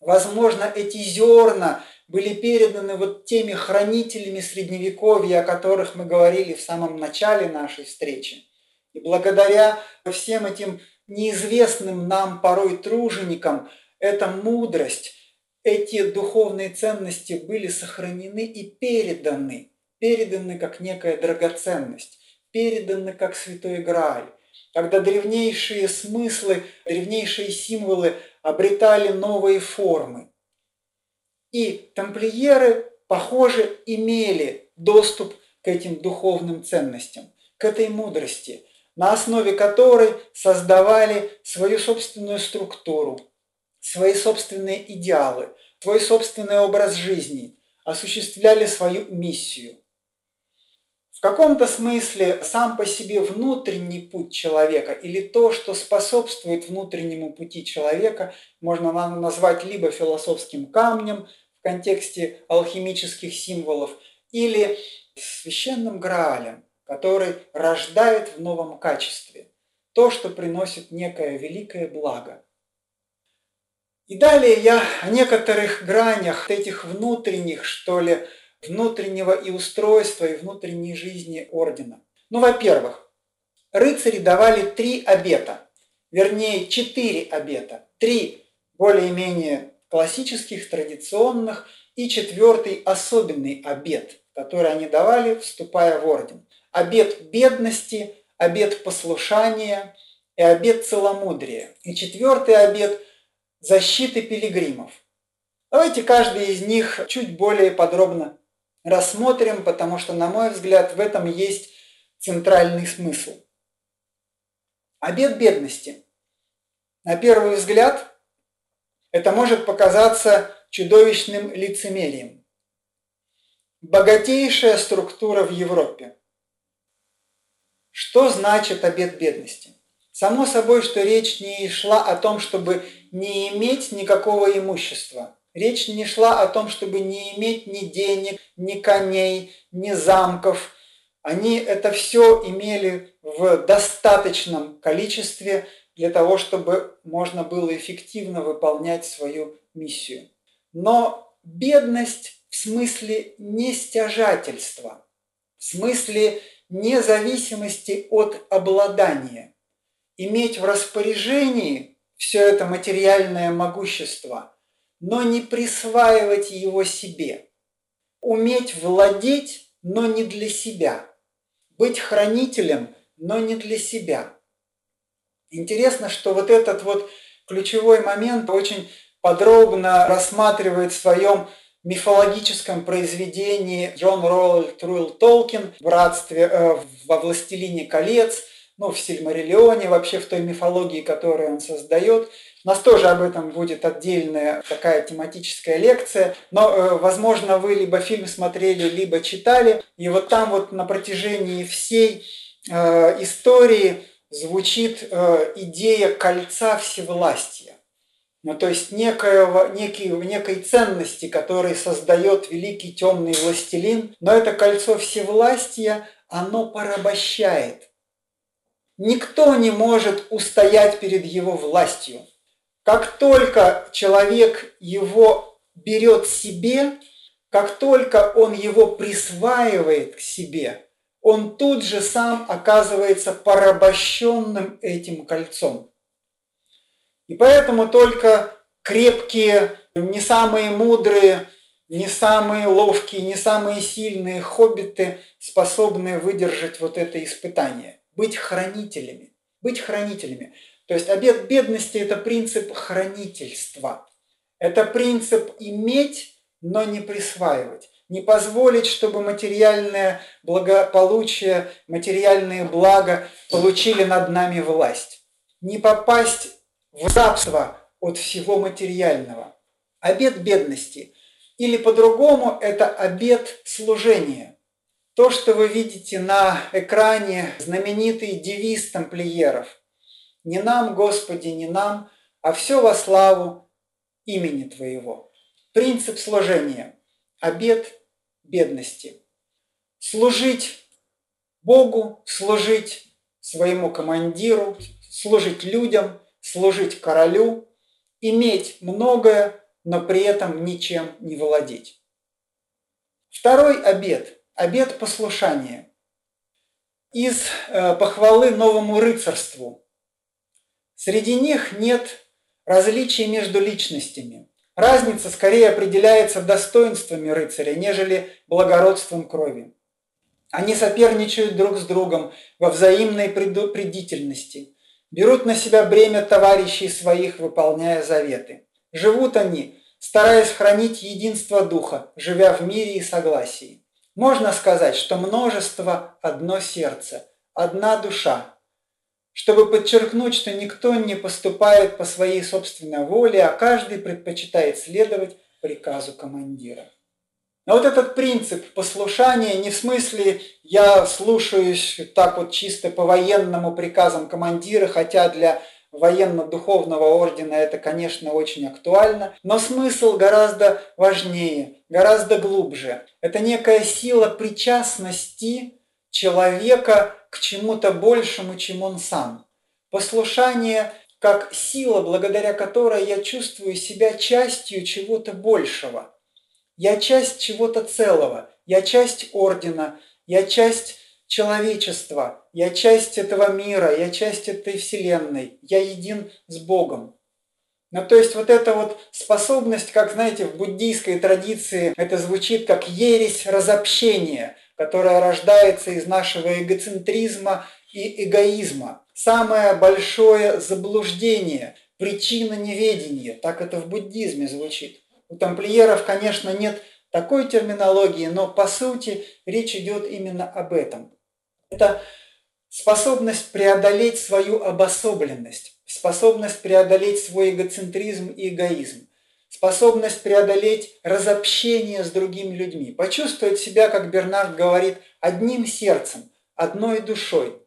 Возможно, эти зерна были переданы вот теми хранителями Средневековья, о которых мы говорили в самом начале нашей встречи. И благодаря всем этим неизвестным нам порой труженикам, эта мудрость, эти духовные ценности были сохранены и переданы, переданы как некая драгоценность, переданы как святой Грааль. Когда древнейшие смыслы, древнейшие символы обретали новые формы. И тамплиеры, похоже, имели доступ к этим духовным ценностям, к этой мудрости – на основе которой создавали свою собственную структуру, свои собственные идеалы, свой собственный образ жизни, осуществляли свою миссию. В каком-то смысле сам по себе внутренний путь человека или то, что способствует внутреннему пути человека, можно назвать либо философским камнем в контексте алхимических символов, или священным граалем – который рождает в новом качестве то, что приносит некое великое благо. И далее я о некоторых гранях этих внутренних, что ли, внутреннего и устройства, и внутренней жизни ордена. Ну, во-первых, рыцари давали три обета, вернее, четыре обета. Три более-менее классических, традиционных, и четвертый особенный обет, который они давали, вступая в орден обет бедности, обет послушания и обет целомудрия. И четвертый обет – защиты пилигримов. Давайте каждый из них чуть более подробно рассмотрим, потому что, на мой взгляд, в этом есть центральный смысл. Обет бедности. На первый взгляд, это может показаться чудовищным лицемерием. Богатейшая структура в Европе – что значит обет бедности? Само собой, что речь не шла о том, чтобы не иметь никакого имущества. Речь не шла о том, чтобы не иметь ни денег, ни коней, ни замков. Они это все имели в достаточном количестве для того, чтобы можно было эффективно выполнять свою миссию. Но бедность в смысле нестяжательства, в смысле независимости от обладания. Иметь в распоряжении все это материальное могущество, но не присваивать его себе. Уметь владеть, но не для себя. Быть хранителем, но не для себя. Интересно, что вот этот вот ключевой момент очень подробно рассматривает в своем мифологическом произведении Джон Роуэлл Труэлл Толкин «Братстве», э, во «Властелине колец», ну, в Сильмариллионе, вообще в той мифологии, которую он создает. У нас тоже об этом будет отдельная такая тематическая лекция, но, э, возможно, вы либо фильм смотрели, либо читали, и вот там вот на протяжении всей э, истории звучит э, идея кольца всевластия. Ну, то есть некоего, некий, некой ценности, который создает великий темный властелин, но это кольцо всевластия, оно порабощает. Никто не может устоять перед его властью. Как только человек его берет себе, как только он его присваивает к себе, он тут же сам оказывается порабощенным этим кольцом. И поэтому только крепкие, не самые мудрые, не самые ловкие, не самые сильные хоббиты способны выдержать вот это испытание. Быть хранителями. Быть хранителями. То есть обет бедности – это принцип хранительства. Это принцип иметь, но не присваивать. Не позволить, чтобы материальное благополучие, материальные блага получили над нами власть. Не попасть в рабство от всего материального. Обет бедности. Или по-другому это обет служения. То, что вы видите на экране, знаменитый девиз тамплиеров. «Не нам, Господи, не нам, а все во славу имени Твоего». Принцип служения. Обет бедности. Служить Богу, служить своему командиру, служить людям – служить королю, иметь многое, но при этом ничем не владеть. Второй обет – обет послушания. Из э, похвалы новому рыцарству. Среди них нет различий между личностями. Разница скорее определяется достоинствами рыцаря, нежели благородством крови. Они соперничают друг с другом во взаимной предупредительности – берут на себя бремя товарищей своих, выполняя заветы. Живут они, стараясь хранить единство духа, живя в мире и согласии. Можно сказать, что множество – одно сердце, одна душа. Чтобы подчеркнуть, что никто не поступает по своей собственной воле, а каждый предпочитает следовать приказу командира. Но вот этот принцип послушания не в смысле я слушаюсь так вот чисто по военному приказам командира, хотя для военно-духовного ордена это, конечно, очень актуально, но смысл гораздо важнее, гораздо глубже. Это некая сила причастности человека к чему-то большему, чем он сам. Послушание как сила, благодаря которой я чувствую себя частью чего-то большего – я часть чего-то целого, я часть ордена, я часть человечества, я часть этого мира, я часть этой вселенной, я един с Богом. Ну, то есть вот эта вот способность, как, знаете, в буддийской традиции это звучит как ересь разобщения, которая рождается из нашего эгоцентризма и эгоизма. Самое большое заблуждение, причина неведения, так это в буддизме звучит. У тамплиеров, конечно, нет такой терминологии, но по сути речь идет именно об этом. Это способность преодолеть свою обособленность, способность преодолеть свой эгоцентризм и эгоизм, способность преодолеть разобщение с другими людьми, почувствовать себя, как Бернард говорит, одним сердцем, одной душой.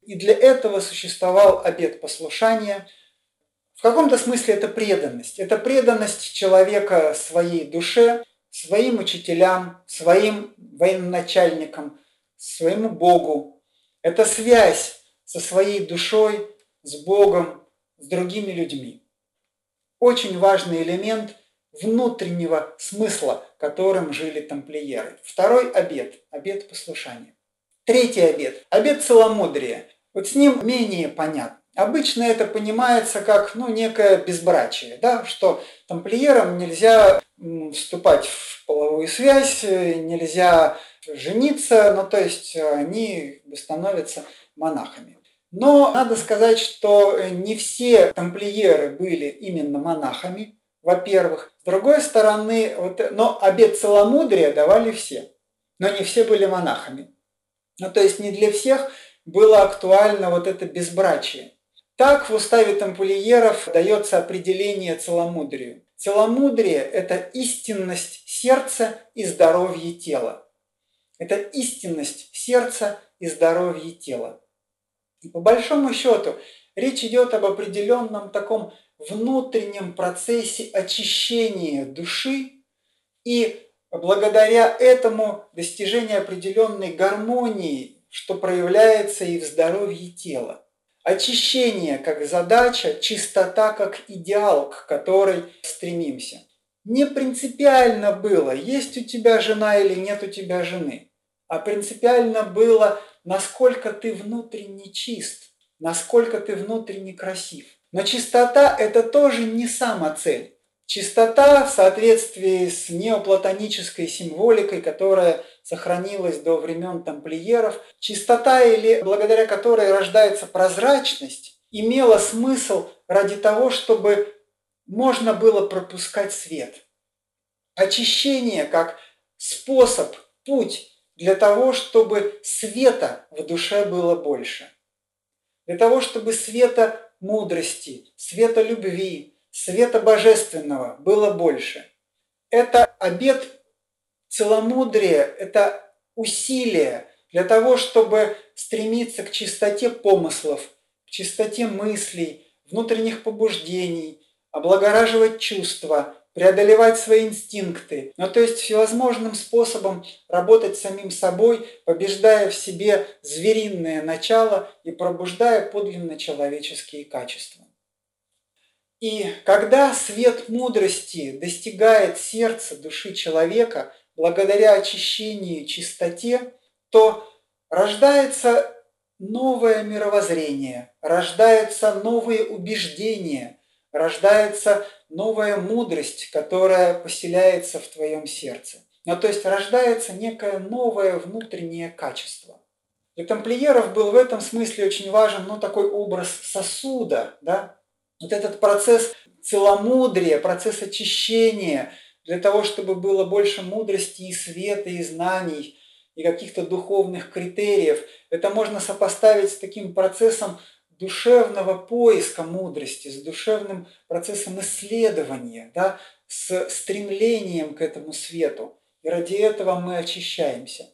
И для этого существовал обет послушания – в каком-то смысле это преданность. Это преданность человека своей душе, своим учителям, своим военачальникам, своему Богу. Это связь со своей душой, с Богом, с другими людьми. Очень важный элемент внутреннего смысла, которым жили тамплиеры. Второй обет – обет послушания. Третий обет – обет целомудрия. Вот с ним менее понятно. Обычно это понимается как ну, некое безбрачие, да, что тамплиерам нельзя вступать в половую связь, нельзя жениться, ну то есть они становятся монахами. Но надо сказать, что не все тамплиеры были именно монахами, во-первых. С другой стороны, вот, но обет целомудрия давали все, но не все были монахами. Ну то есть не для всех было актуально вот это безбрачие. Так в уставе тамплиеров дается определение целомудрию. Целомудрие – это истинность сердца и здоровье тела. Это истинность сердца и здоровье тела. По большому счету речь идет об определенном таком внутреннем процессе очищения души и благодаря этому достижения определенной гармонии, что проявляется и в здоровье тела. Очищение как задача, чистота как идеал, к которой стремимся. Не принципиально было, есть у тебя жена или нет у тебя жены, а принципиально было, насколько ты внутренне чист, насколько ты внутренне красив. Но чистота – это тоже не сама цель. Чистота в соответствии с неоплатонической символикой, которая сохранилась до времен тамплиеров, чистота или благодаря которой рождается прозрачность, имела смысл ради того, чтобы можно было пропускать свет. Очищение как способ, путь для того, чтобы света в душе было больше. Для того, чтобы света мудрости, света любви, света божественного было больше. Это обет целомудрия, это усилие для того, чтобы стремиться к чистоте помыслов, к чистоте мыслей, внутренних побуждений, облагораживать чувства, преодолевать свои инстинкты. Ну, то есть всевозможным способом работать самим собой, побеждая в себе звериное начало и пробуждая подлинно человеческие качества. И когда свет мудрости достигает сердца души человека, благодаря очищению и чистоте, то рождается новое мировоззрение, рождаются новые убеждения, рождается новая мудрость, которая поселяется в твоем сердце. Ну, то есть рождается некое новое внутреннее качество. Для тамплиеров был в этом смысле очень важен ну, такой образ сосуда, да, вот этот процесс целомудрия, процесс очищения, для того, чтобы было больше мудрости и света, и знаний, и каких-то духовных критериев, это можно сопоставить с таким процессом душевного поиска мудрости, с душевным процессом исследования, да, с стремлением к этому свету. И ради этого мы очищаемся.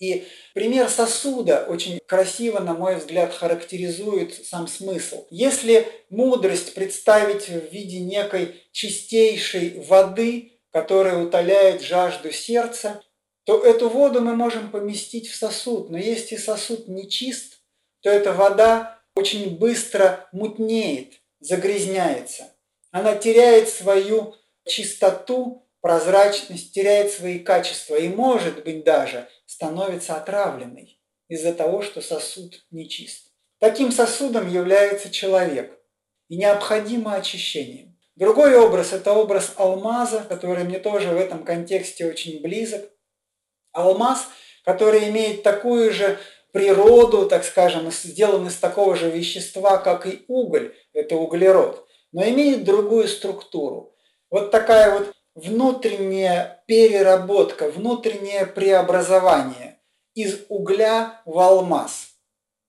И пример сосуда очень красиво, на мой взгляд, характеризует сам смысл. Если мудрость представить в виде некой чистейшей воды, которая утоляет жажду сердца, то эту воду мы можем поместить в сосуд. Но если сосуд не чист, то эта вода очень быстро мутнеет, загрязняется. Она теряет свою чистоту, прозрачность, теряет свои качества и, может быть, даже становится отравленной из-за того, что сосуд нечист. Таким сосудом является человек, и необходимо очищение. Другой образ – это образ алмаза, который мне тоже в этом контексте очень близок. Алмаз, который имеет такую же природу, так скажем, сделан из такого же вещества, как и уголь, это углерод, но имеет другую структуру. Вот такая вот внутренняя переработка, внутреннее преобразование из угля в алмаз.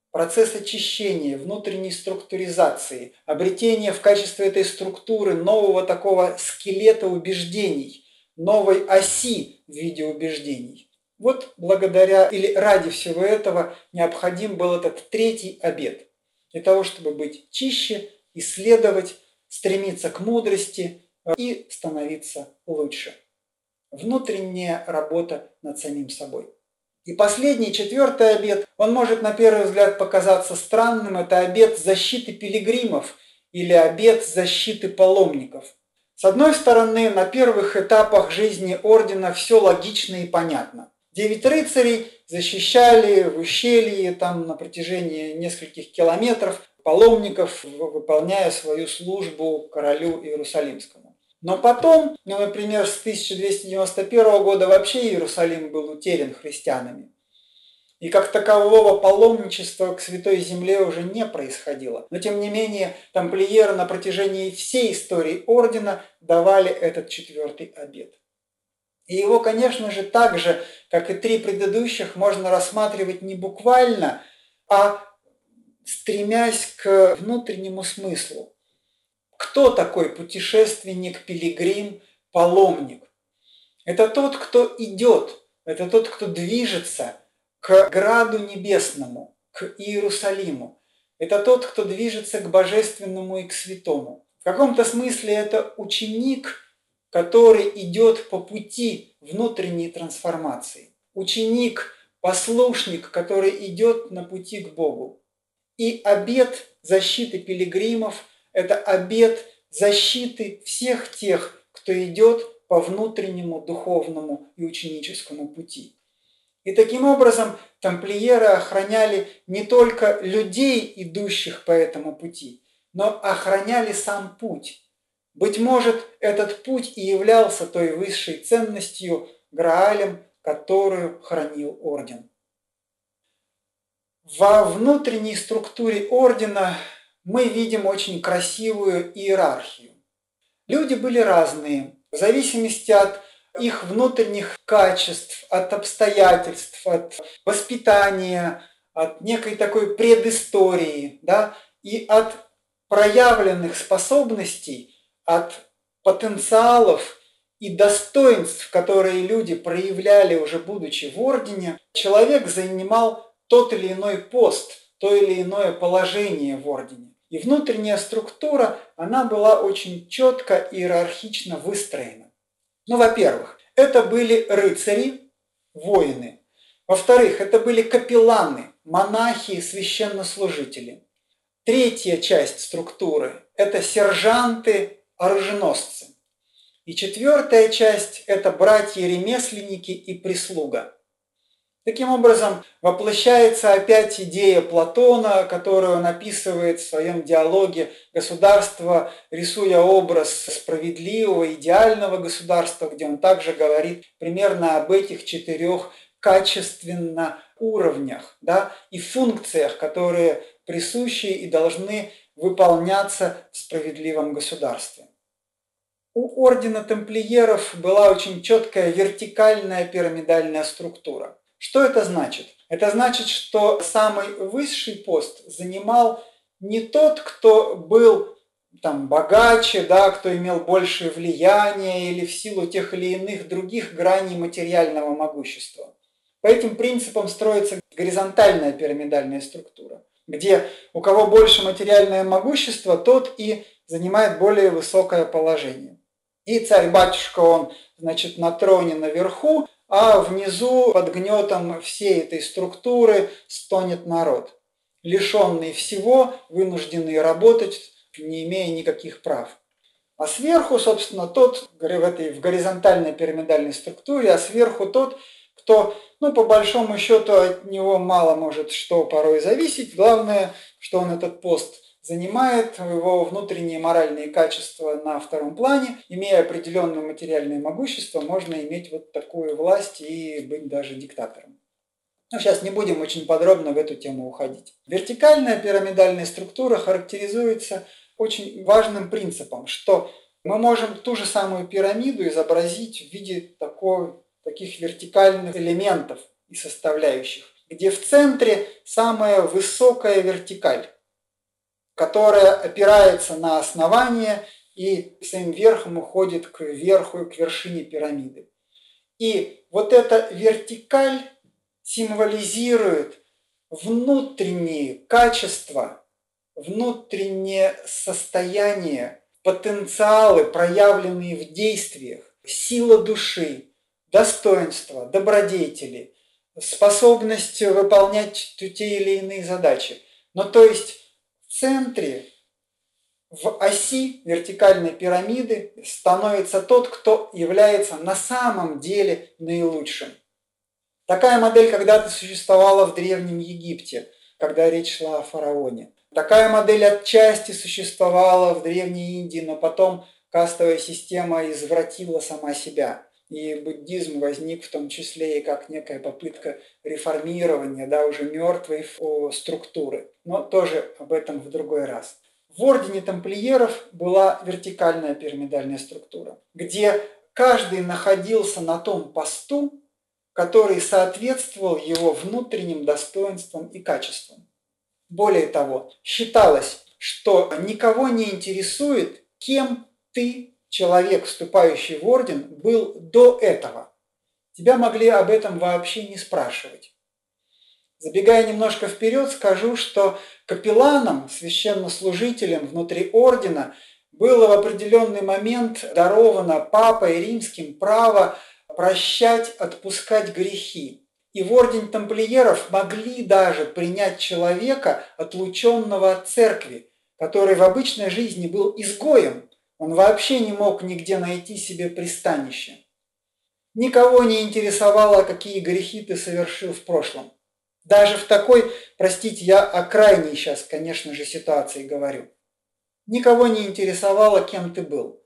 Процесс очищения, внутренней структуризации, обретение в качестве этой структуры нового такого скелета убеждений, новой оси в виде убеждений. Вот благодаря или ради всего этого необходим был этот третий обед. Для того, чтобы быть чище, исследовать, стремиться к мудрости – и становиться лучше. Внутренняя работа над самим собой. И последний, четвертый обет, он может на первый взгляд показаться странным, это обет защиты пилигримов или обет защиты паломников. С одной стороны, на первых этапах жизни ордена все логично и понятно. Девять рыцарей защищали в ущелье там на протяжении нескольких километров паломников, выполняя свою службу королю Иерусалимскому. Но потом, ну, например, с 1291 года вообще Иерусалим был утерян христианами. И как такового паломничества к Святой Земле уже не происходило. Но тем не менее, тамплиеры на протяжении всей истории ордена давали этот четвертый обет. И его, конечно же, так же, как и три предыдущих, можно рассматривать не буквально, а стремясь к внутреннему смыслу. Кто такой путешественник, пилигрим, паломник? Это тот, кто идет, это тот, кто движется к граду небесному, к Иерусалиму. Это тот, кто движется к божественному и к святому. В каком-то смысле это ученик, который идет по пути внутренней трансформации. Ученик, послушник, который идет на пути к Богу. И обет защиты пилигримов – это обет защиты всех тех, кто идет по внутреннему духовному и ученическому пути. И таким образом тамплиеры охраняли не только людей, идущих по этому пути, но охраняли сам путь. Быть может, этот путь и являлся той высшей ценностью, Граалем, которую хранил орден. Во внутренней структуре ордена мы видим очень красивую иерархию. Люди были разные, в зависимости от их внутренних качеств, от обстоятельств, от воспитания, от некой такой предыстории, да, и от проявленных способностей, от потенциалов и достоинств, которые люди проявляли уже будучи в ордене, человек занимал тот или иной пост, то или иное положение в ордене. И внутренняя структура, она была очень четко иерархично выстроена. Ну, во-первых, это были рыцари, воины. Во-вторых, это были капелланы, монахи, священнослужители. Третья часть структуры – это сержанты, оруженосцы. И четвертая часть – это братья-ремесленники и прислуга. Таким образом, воплощается опять идея Платона, которую он описывает в своем диалоге «Государство», рисуя образ справедливого, идеального государства, где он также говорит примерно об этих четырех качественно уровнях да, и функциях, которые присущи и должны выполняться в справедливом государстве. У ордена тамплиеров была очень четкая вертикальная пирамидальная структура – что это значит? Это значит, что самый высший пост занимал не тот, кто был там богаче, да, кто имел большее влияние или в силу тех или иных других граней материального могущества. По этим принципам строится горизонтальная пирамидальная структура, где у кого больше материальное могущество, тот и занимает более высокое положение. И царь-батюшка, он, значит, на троне наверху, а внизу под гнетом всей этой структуры стонет народ, лишенный всего, вынужденный работать, не имея никаких прав. А сверху, собственно, тот, в этой в горизонтальной пирамидальной структуре, а сверху тот, кто, ну, по большому счету, от него мало может что порой зависеть. Главное, что он этот пост занимает его внутренние моральные качества на втором плане. Имея определенное материальное могущество, можно иметь вот такую власть и быть даже диктатором. Но сейчас не будем очень подробно в эту тему уходить. Вертикальная пирамидальная структура характеризуется очень важным принципом, что мы можем ту же самую пирамиду изобразить в виде такой, таких вертикальных элементов и составляющих, где в центре самая высокая вертикаль которая опирается на основание и своим верхом уходит к верху, к вершине пирамиды. И вот эта вертикаль символизирует внутренние качества, внутреннее состояние, потенциалы, проявленные в действиях, сила души, достоинство, добродетели, способность выполнять те или иные задачи. Но то есть центре, в оси вертикальной пирамиды становится тот, кто является на самом деле наилучшим. Такая модель когда-то существовала в Древнем Египте, когда речь шла о фараоне. Такая модель отчасти существовала в Древней Индии, но потом кастовая система извратила сама себя. И буддизм возник в том числе и как некая попытка реформирования да, уже мертвой структуры. Но тоже об этом в другой раз. В ордене тамплиеров была вертикальная пирамидальная структура, где каждый находился на том посту, который соответствовал его внутренним достоинствам и качествам. Более того, считалось, что никого не интересует, кем ты, человек, вступающий в орден, был до этого. Тебя могли об этом вообще не спрашивать. Забегая немножко вперед, скажу, что капелланам, священнослужителям внутри ордена было в определенный момент даровано папой римским право прощать, отпускать грехи. И в орден тамплиеров могли даже принять человека, отлученного от церкви, который в обычной жизни был изгоем. Он вообще не мог нигде найти себе пристанище. Никого не интересовало, какие грехи ты совершил в прошлом. Даже в такой, простите, я о крайней сейчас, конечно же, ситуации говорю. Никого не интересовало, кем ты был.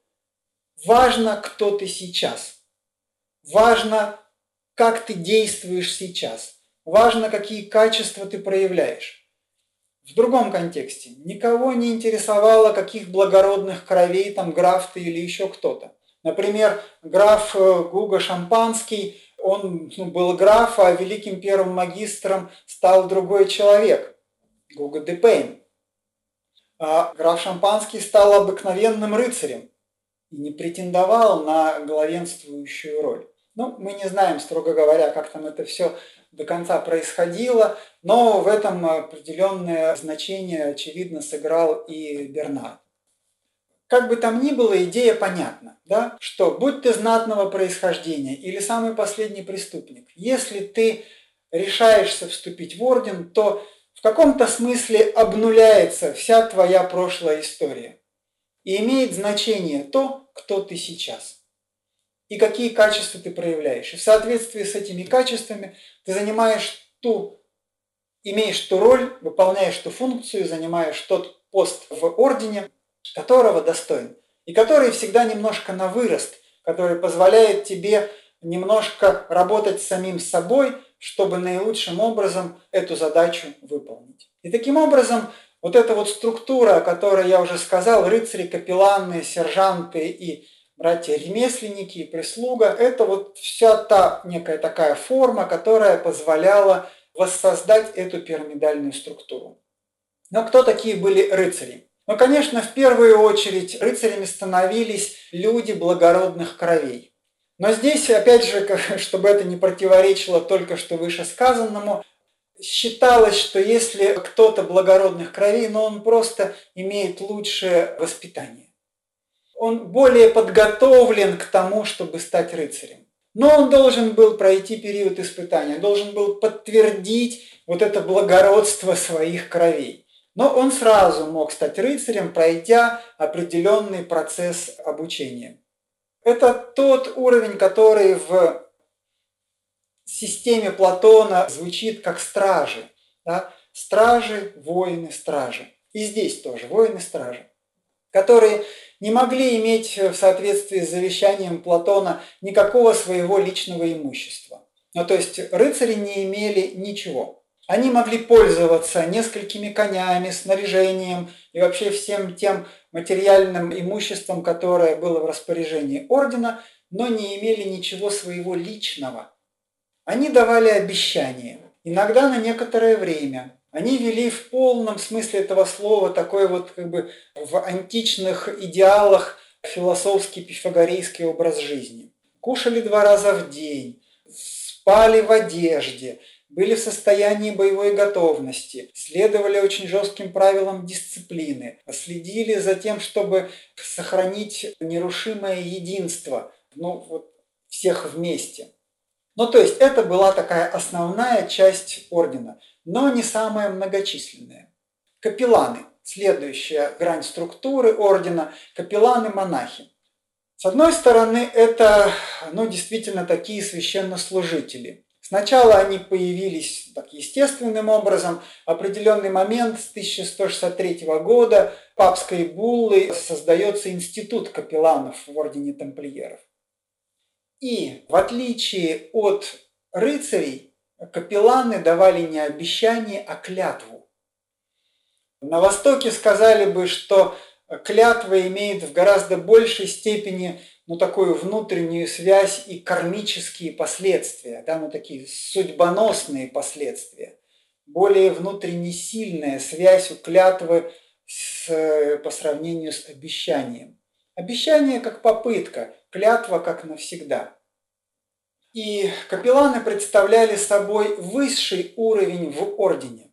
Важно, кто ты сейчас. Важно, как ты действуешь сейчас. Важно, какие качества ты проявляешь. В другом контексте. Никого не интересовало, каких благородных кровей там граф ты или еще кто-то. Например, граф э, Гуга Шампанский, он ну, был граф, а великим первым магистром стал другой человек, Гуга де Пейн. А граф Шампанский стал обыкновенным рыцарем и не претендовал на главенствующую роль. Ну, мы не знаем, строго говоря, как там это все до конца происходило, но в этом определенное значение, очевидно, сыграл и Бернард. Как бы там ни было, идея понятна, да? что будь ты знатного происхождения или самый последний преступник, если ты решаешься вступить в орден, то в каком-то смысле обнуляется вся твоя прошлая история. И имеет значение то, кто ты сейчас и какие качества ты проявляешь. И в соответствии с этими качествами ты занимаешь ту, имеешь ту роль, выполняешь ту функцию, занимаешь тот пост в ордене, которого достоин. И который всегда немножко на вырост, который позволяет тебе немножко работать с самим собой, чтобы наилучшим образом эту задачу выполнить. И таким образом вот эта вот структура, о которой я уже сказал, рыцари, капелланы, сержанты и братья-ремесленники и прислуга – это вот вся та некая такая форма, которая позволяла воссоздать эту пирамидальную структуру. Но кто такие были рыцари? Ну, конечно, в первую очередь рыцарями становились люди благородных кровей. Но здесь, опять же, чтобы это не противоречило только что вышесказанному, считалось, что если кто-то благородных кровей, но он просто имеет лучшее воспитание он более подготовлен к тому, чтобы стать рыцарем. Но он должен был пройти период испытания, должен был подтвердить вот это благородство своих кровей. Но он сразу мог стать рыцарем, пройдя определенный процесс обучения. Это тот уровень, который в системе Платона звучит как стражи. Да? Стражи, воины, стражи. И здесь тоже воины, стражи, которые не могли иметь в соответствии с завещанием Платона никакого своего личного имущества. Ну, то есть рыцари не имели ничего. Они могли пользоваться несколькими конями, снаряжением и вообще всем тем материальным имуществом, которое было в распоряжении ордена, но не имели ничего своего личного. Они давали обещания, иногда на некоторое время, они вели в полном смысле этого слова такой вот как бы в античных идеалах философский пифагорейский образ жизни. Кушали два раза в день, спали в одежде, были в состоянии боевой готовности, следовали очень жестким правилам дисциплины, следили за тем, чтобы сохранить нерушимое единство, ну вот всех вместе. Ну то есть это была такая основная часть ордена – но не самые многочисленные. Капелланы – следующая грань структуры ордена, капелланы-монахи. С одной стороны, это ну, действительно такие священнослужители. Сначала они появились так естественным образом. Определенный момент с 1163 года папской буллы создается институт капелланов в ордене тамплиеров. И в отличие от рыцарей, капелланы давали не обещание, а клятву. На Востоке сказали бы, что клятва имеет в гораздо большей степени ну, такую внутреннюю связь и кармические последствия, да, ну, такие судьбоносные последствия. более внутренне сильная связь у клятвы с, по сравнению с обещанием. Обещание как попытка, клятва как навсегда. И капелланы представляли собой высший уровень в ордене.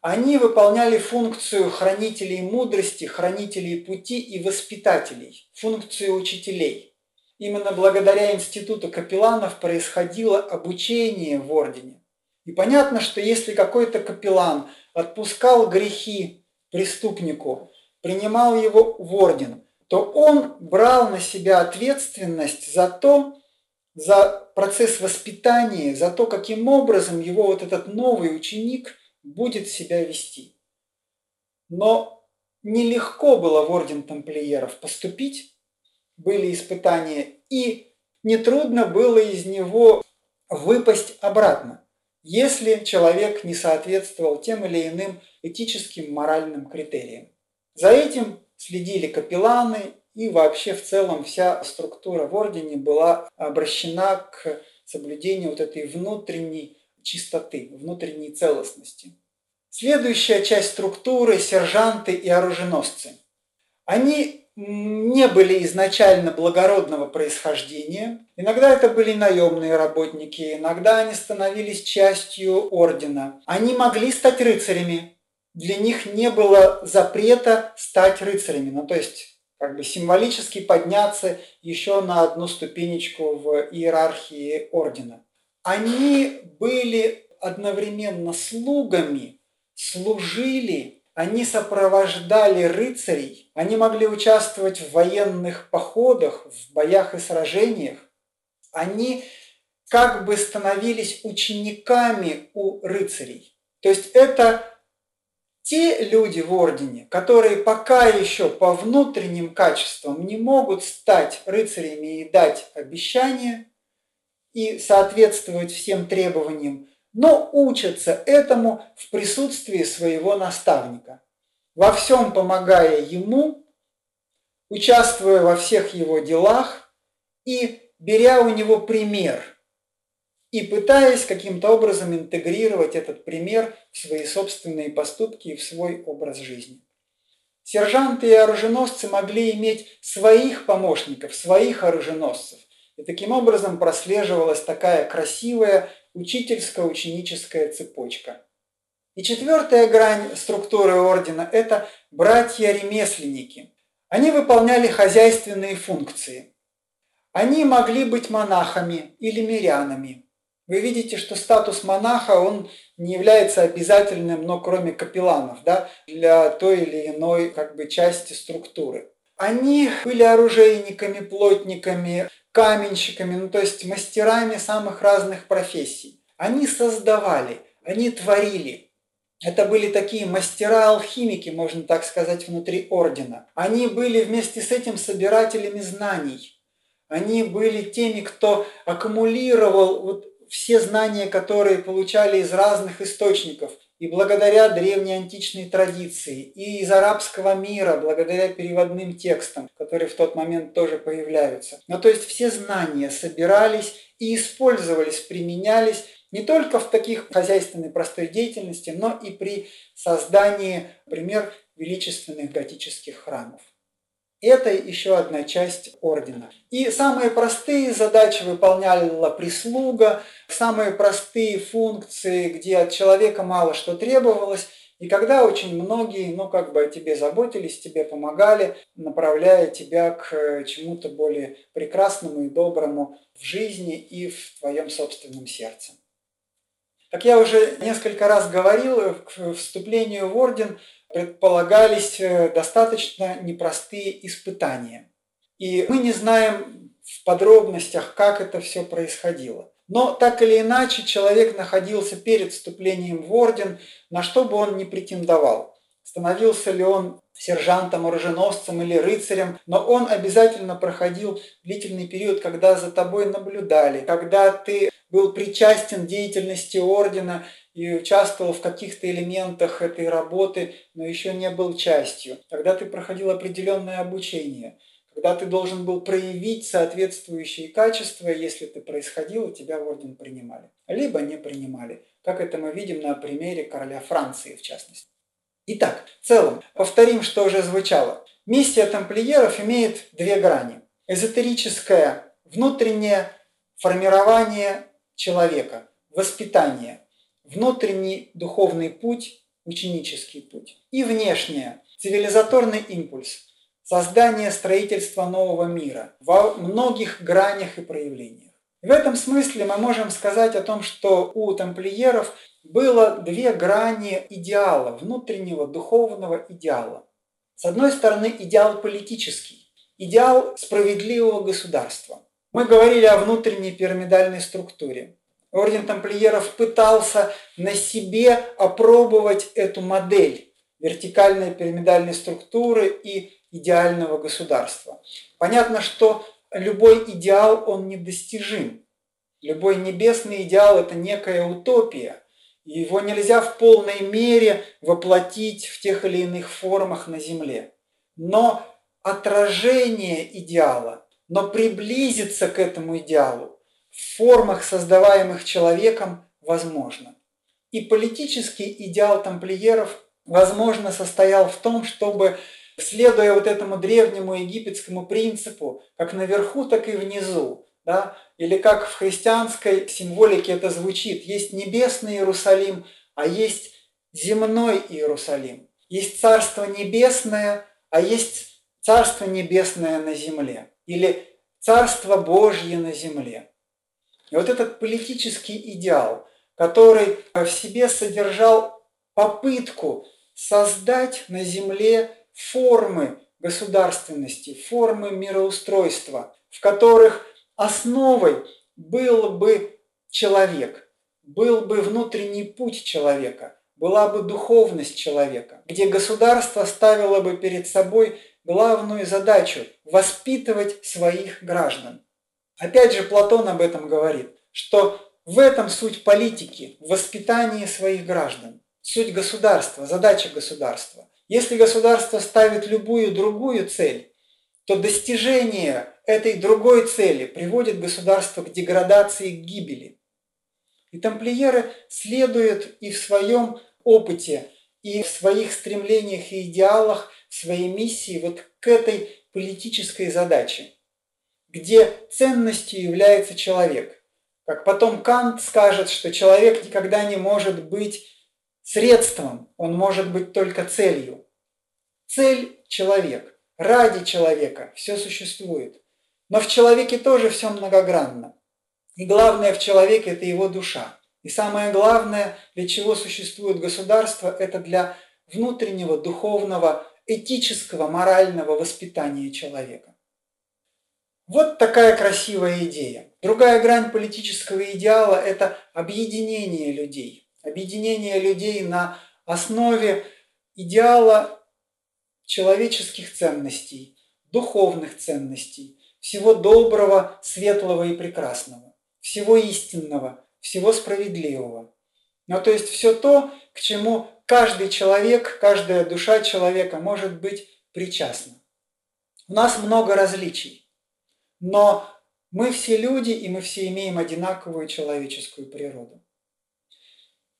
Они выполняли функцию хранителей мудрости, хранителей пути и воспитателей, функцию учителей. Именно благодаря институту капелланов происходило обучение в ордене. И понятно, что если какой-то капеллан отпускал грехи преступнику, принимал его в орден – то он брал на себя ответственность за то, за процесс воспитания, за то, каким образом его вот этот новый ученик будет себя вести. Но нелегко было в орден тамплиеров поступить, были испытания, и нетрудно было из него выпасть обратно, если человек не соответствовал тем или иным этическим, моральным критериям. За этим следили капелланы, и вообще в целом вся структура в ордене была обращена к соблюдению вот этой внутренней чистоты, внутренней целостности. Следующая часть структуры – сержанты и оруженосцы. Они не были изначально благородного происхождения. Иногда это были наемные работники, иногда они становились частью ордена. Они могли стать рыцарями, для них не было запрета стать рыцарями. Ну, то есть как бы символически подняться еще на одну ступенечку в иерархии ордена. Они были одновременно слугами, служили, они сопровождали рыцарей, они могли участвовать в военных походах, в боях и сражениях. Они как бы становились учениками у рыцарей. То есть это те люди в ордене, которые пока еще по внутренним качествам не могут стать рыцарями и дать обещания и соответствовать всем требованиям, но учатся этому в присутствии своего наставника, во всем помогая ему, участвуя во всех его делах и беря у него пример – и пытаясь каким-то образом интегрировать этот пример в свои собственные поступки и в свой образ жизни. Сержанты и оруженосцы могли иметь своих помощников, своих оруженосцев. И таким образом прослеживалась такая красивая учительско-ученическая цепочка. И четвертая грань структуры ордена – это братья-ремесленники. Они выполняли хозяйственные функции. Они могли быть монахами или мирянами, вы видите, что статус монаха, он не является обязательным, но кроме капелланов, да, для той или иной как бы, части структуры. Они были оружейниками, плотниками, каменщиками, ну то есть мастерами самых разных профессий. Они создавали, они творили. Это были такие мастера-алхимики, можно так сказать, внутри ордена. Они были вместе с этим собирателями знаний. Они были теми, кто аккумулировал вот все знания, которые получали из разных источников, и благодаря древней античной традиции, и из арабского мира, благодаря переводным текстам, которые в тот момент тоже появляются. Ну, то есть все знания собирались и использовались, применялись не только в таких хозяйственной простой деятельности, но и при создании, например, величественных готических храмов. Это еще одна часть ордена. И самые простые задачи выполняла прислуга, самые простые функции, где от человека мало что требовалось, и когда очень многие, ну, как бы о тебе заботились, тебе помогали, направляя тебя к чему-то более прекрасному и доброму в жизни и в твоем собственном сердце. Как я уже несколько раз говорил, к вступлению в орден предполагались э, достаточно непростые испытания. И мы не знаем в подробностях, как это все происходило. Но так или иначе человек находился перед вступлением в орден, на что бы он ни претендовал. Становился ли он сержантом, оруженосцем или рыцарем, но он обязательно проходил длительный период, когда за тобой наблюдали, когда ты был причастен деятельности ордена и участвовал в каких-то элементах этой работы, но еще не был частью. Когда ты проходил определенное обучение, когда ты должен был проявить соответствующие качества, если ты происходил, тебя в орден принимали. либо не принимали, как это мы видим на примере короля Франции в частности. Итак, в целом, повторим, что уже звучало. Миссия тамплиеров имеет две грани. Эзотерическое внутреннее формирование человека, воспитание, внутренний духовный путь, ученический путь. И внешнее, цивилизаторный импульс, создание строительства нового мира во многих гранях и проявлениях. В этом смысле мы можем сказать о том, что у тамплиеров было две грани идеала, внутреннего духовного идеала. С одной стороны, идеал политический, идеал справедливого государства. Мы говорили о внутренней пирамидальной структуре. Орден тамплиеров пытался на себе опробовать эту модель вертикальной пирамидальной структуры и идеального государства. Понятно, что любой идеал, он недостижим. Любой небесный идеал – это некая утопия. Его нельзя в полной мере воплотить в тех или иных формах на Земле. Но отражение идеала, но приблизиться к этому идеалу в формах, создаваемых человеком, возможно. И политический идеал тамплиеров, возможно, состоял в том, чтобы, следуя вот этому древнему египетскому принципу, как наверху, так и внизу, да, или как в христианской символике это звучит, есть небесный Иерусалим, а есть земной Иерусалим. Есть Царство Небесное, а есть Царство Небесное на земле. Или Царство Божье на земле. И вот этот политический идеал, который в себе содержал попытку создать на Земле формы государственности, формы мироустройства, в которых основой был бы человек, был бы внутренний путь человека, была бы духовность человека, где государство ставило бы перед собой главную задачу – воспитывать своих граждан – Опять же, Платон об этом говорит, что в этом суть политики, в воспитании своих граждан, суть государства, задача государства. Если государство ставит любую другую цель, то достижение этой другой цели приводит государство к деградации, к гибели. И тамплиеры следуют и в своем опыте, и в своих стремлениях и идеалах, своей миссии вот к этой политической задаче – где ценностью является человек. Как потом Кант скажет, что человек никогда не может быть средством, он может быть только целью. Цель – человек. Ради человека все существует. Но в человеке тоже все многогранно. И главное в человеке – это его душа. И самое главное, для чего существует государство, это для внутреннего, духовного, этического, морального воспитания человека. Вот такая красивая идея. Другая грань политического идеала – это объединение людей. Объединение людей на основе идеала человеческих ценностей, духовных ценностей, всего доброго, светлого и прекрасного, всего истинного, всего справедливого. Ну, то есть все то, к чему каждый человек, каждая душа человека может быть причастна. У нас много различий. Но мы все люди, и мы все имеем одинаковую человеческую природу.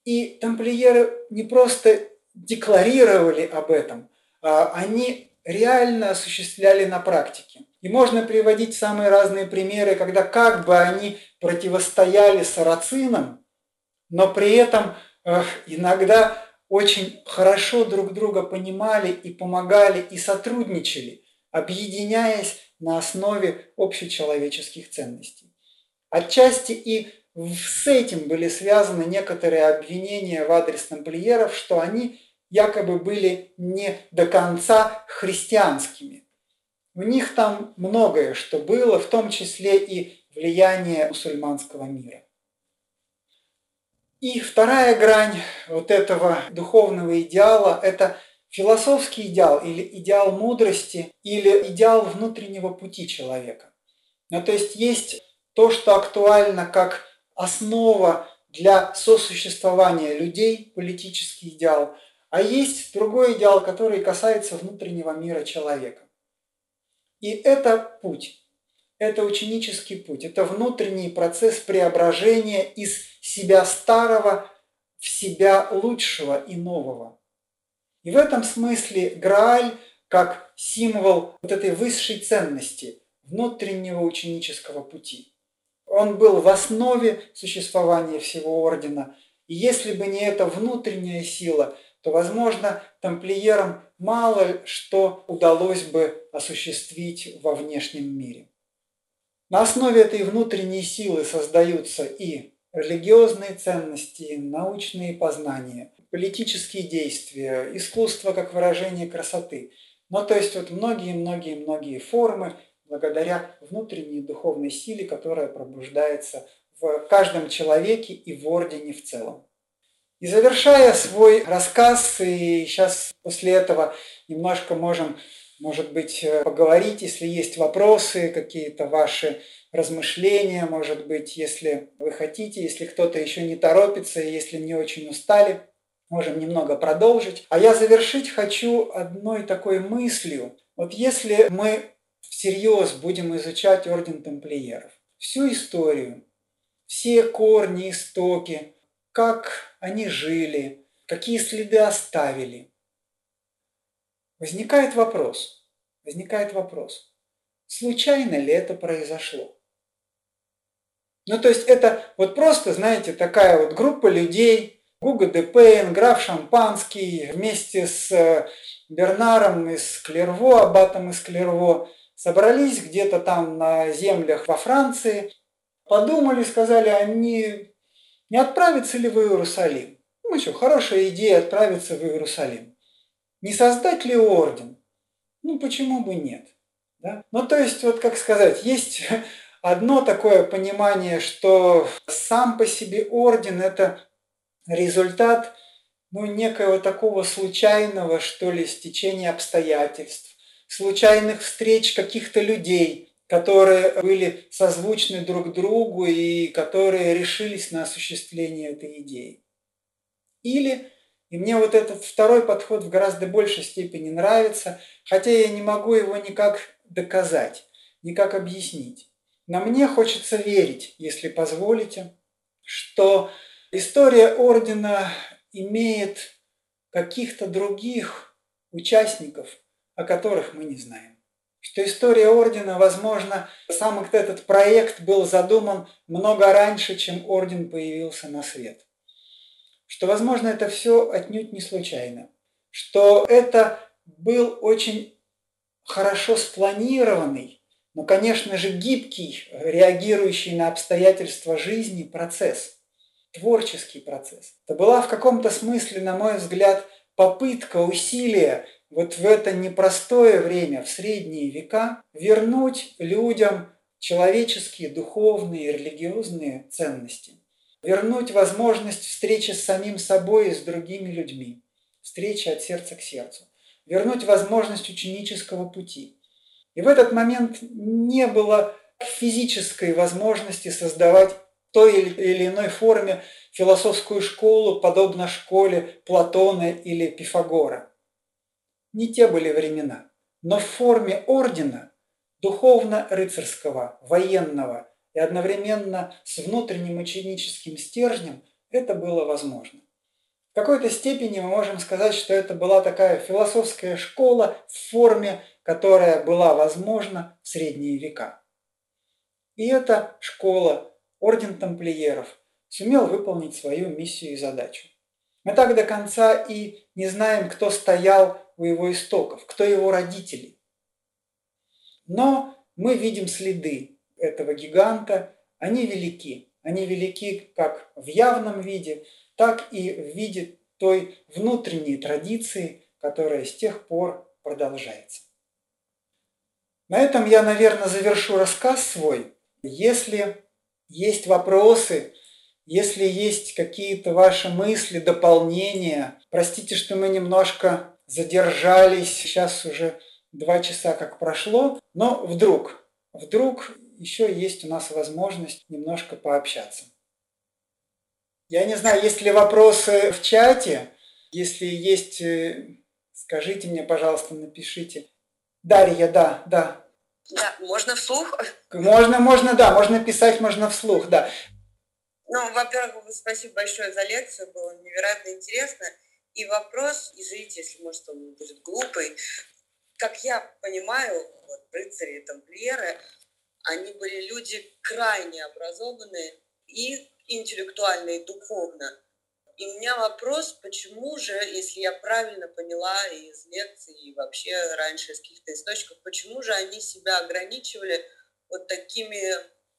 И тамплиеры не просто декларировали об этом, а они реально осуществляли на практике. И можно приводить самые разные примеры, когда как бы они противостояли сарацинам, но при этом иногда очень хорошо друг друга понимали и помогали и сотрудничали, объединяясь на основе общечеловеческих ценностей. Отчасти и с этим были связаны некоторые обвинения в адрес тамплиеров, что они якобы были не до конца христианскими. У них там многое что было, в том числе и влияние мусульманского мира. И вторая грань вот этого духовного идеала – это философский идеал или идеал мудрости или идеал внутреннего пути человека. Ну, то есть есть то, что актуально как основа для сосуществования людей, политический идеал, а есть другой идеал, который касается внутреннего мира человека. И это путь. Это ученический путь, это внутренний процесс преображения из себя старого в себя лучшего и нового. И в этом смысле Грааль как символ вот этой высшей ценности внутреннего ученического пути. Он был в основе существования всего ордена. И если бы не эта внутренняя сила, то, возможно, тамплиерам мало что удалось бы осуществить во внешнем мире. На основе этой внутренней силы создаются и религиозные ценности, научные познания, политические действия, искусство как выражение красоты. Ну, то есть вот многие-многие-многие формы благодаря внутренней духовной силе, которая пробуждается в каждом человеке и в ордене в целом. И завершая свой рассказ, и сейчас после этого немножко можем, может быть, поговорить, если есть вопросы, какие-то ваши размышления, может быть, если вы хотите, если кто-то еще не торопится, если не очень устали, можем немного продолжить. А я завершить хочу одной такой мыслью. Вот если мы всерьез будем изучать Орден Тамплиеров, всю историю, все корни, истоки, как они жили, какие следы оставили, возникает вопрос, возникает вопрос, случайно ли это произошло? Ну, то есть это вот просто, знаете, такая вот группа людей, Гуга де Пейн, граф Шампанский вместе с э, Бернаром из Клерво, аббатом из Клерво, собрались где-то там на землях во Франции, подумали, сказали, они не отправятся ли в Иерусалим? Ну что, хорошая идея отправиться в Иерусалим. Не создать ли орден? Ну почему бы нет? Да? Ну то есть, вот как сказать, есть Одно такое понимание, что сам по себе орден – это результат ну, некого такого случайного, что ли, стечения обстоятельств, случайных встреч каких-то людей, которые были созвучны друг другу и которые решились на осуществление этой идеи. Или, и мне вот этот второй подход в гораздо большей степени нравится, хотя я не могу его никак доказать, никак объяснить. Но мне хочется верить, если позволите, что история ордена имеет каких-то других участников, о которых мы не знаем. Что история ордена, возможно, сам этот проект был задуман много раньше, чем орден появился на свет. Что, возможно, это все отнюдь не случайно. Что это был очень хорошо спланированный но, конечно же, гибкий, реагирующий на обстоятельства жизни процесс, творческий процесс. Это была в каком-то смысле, на мой взгляд, попытка, усилия вот в это непростое время, в средние века, вернуть людям человеческие, духовные, религиозные ценности. Вернуть возможность встречи с самим собой и с другими людьми. Встречи от сердца к сердцу. Вернуть возможность ученического пути – и в этот момент не было физической возможности создавать в той или иной форме философскую школу, подобно школе Платона или Пифагора. Не те были времена. Но в форме ордена, духовно-рыцарского, военного и одновременно с внутренним ученическим стержнем, это было возможно. В какой-то степени мы можем сказать, что это была такая философская школа в форме которая была возможна в средние века. И эта школа, орден тамплиеров, сумел выполнить свою миссию и задачу. Мы так до конца и не знаем, кто стоял у его истоков, кто его родители. Но мы видим следы этого гиганта, они велики. Они велики как в явном виде, так и в виде той внутренней традиции, которая с тех пор продолжается. На этом я, наверное, завершу рассказ свой. Если есть вопросы, если есть какие-то ваши мысли, дополнения, простите, что мы немножко задержались, сейчас уже два часа как прошло, но вдруг, вдруг еще есть у нас возможность немножко пообщаться. Я не знаю, есть ли вопросы в чате. Если есть, э, скажите мне, пожалуйста, напишите. Дарья, да, да. Да, можно вслух? Можно, можно, да, можно писать, можно вслух, да. Ну, во-первых, спасибо большое за лекцию, было невероятно интересно. И вопрос, извините, если, может, он будет глупый, как я понимаю, вот, рыцари и тамплиеры, они были люди крайне образованные и интеллектуально, и духовно. И у меня вопрос, почему же, если я правильно поняла из лекций и вообще раньше из каких-то источников, почему же они себя ограничивали вот такими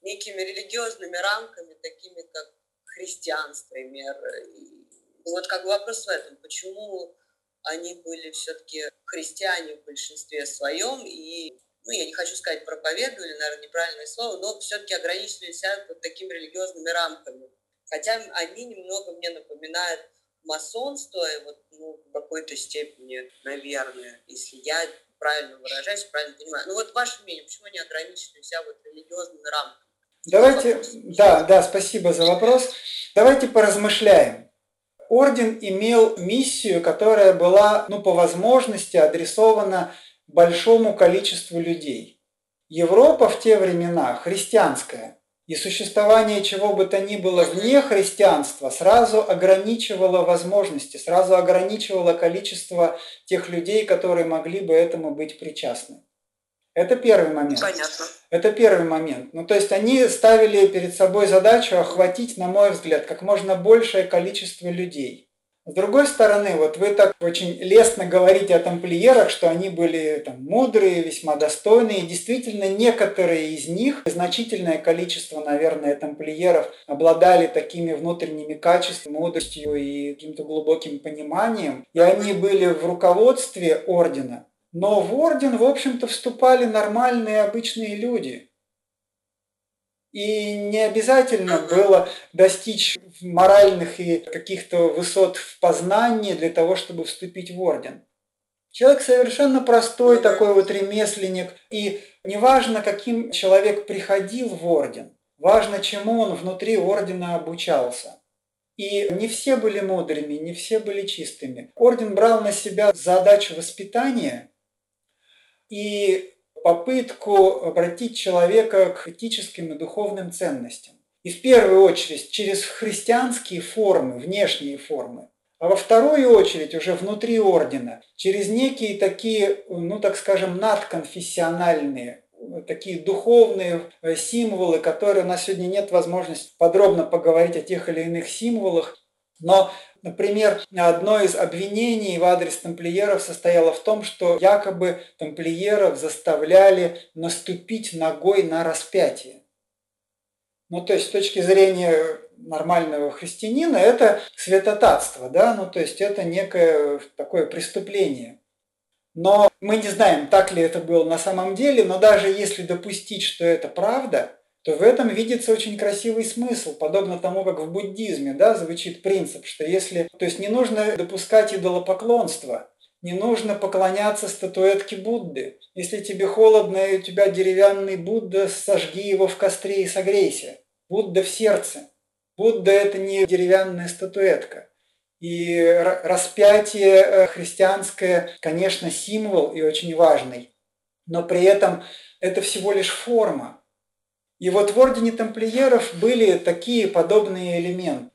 некими религиозными рамками, такими как христианство, например. И вот как вопрос в этом, почему они были все-таки христиане в большинстве своем и ну, я не хочу сказать проповедовали, наверное, неправильное слово, но все-таки ограничивали себя вот такими религиозными рамками. Хотя они немного мне напоминают масонство, и вот, ну, в какой-то степени, наверное, если я правильно выражаюсь, правильно понимаю. Ну вот ваше мнение, почему они ограничивали себя вот религиозными рамками? Давайте, да, да, спасибо за вопрос. Давайте поразмышляем. Орден имел миссию, которая была, ну, по возможности адресована большому количеству людей. Европа в те времена христианская, и существование чего бы то ни было вне христианства сразу ограничивало возможности, сразу ограничивало количество тех людей, которые могли бы этому быть причастны. Это первый момент. Понятно. Это первый момент. Ну, то есть они ставили перед собой задачу охватить, на мой взгляд, как можно большее количество людей. С другой стороны, вот вы так очень лестно говорите о тамплиерах, что они были там, мудрые, весьма достойные. И действительно, некоторые из них, значительное количество, наверное, тамплиеров обладали такими внутренними качествами, мудростью и каким-то глубоким пониманием. И они были в руководстве ордена. Но в орден, в общем-то, вступали нормальные обычные люди – и не обязательно было достичь моральных и каких-то высот в познании для того, чтобы вступить в орден. Человек совершенно простой, такой вот ремесленник. И неважно, каким человек приходил в орден, важно, чему он внутри ордена обучался. И не все были мудрыми, не все были чистыми. Орден брал на себя задачу воспитания, и попытку обратить человека к этическим и духовным ценностям. И в первую очередь через христианские формы, внешние формы, а во вторую очередь уже внутри ордена, через некие такие, ну так скажем, надконфессиональные, такие духовные э, символы, которые у нас сегодня нет возможности подробно поговорить о тех или иных символах, но Например, одно из обвинений в адрес тамплиеров состояло в том, что якобы тамплиеров заставляли наступить ногой на распятие. Ну, то есть, с точки зрения нормального христианина, это святотатство, да, ну, то есть, это некое такое преступление. Но мы не знаем, так ли это было на самом деле, но даже если допустить, что это правда – то в этом видится очень красивый смысл, подобно тому, как в буддизме да, звучит принцип, что если... То есть не нужно допускать идолопоклонство, не нужно поклоняться статуэтке Будды. Если тебе холодно и у тебя деревянный Будда, сожги его в костре и согрейся. Будда в сердце. Будда – это не деревянная статуэтка. И распятие э, христианское, конечно, символ и очень важный, но при этом это всего лишь форма. И вот в ордене тамплиеров были такие подобные элементы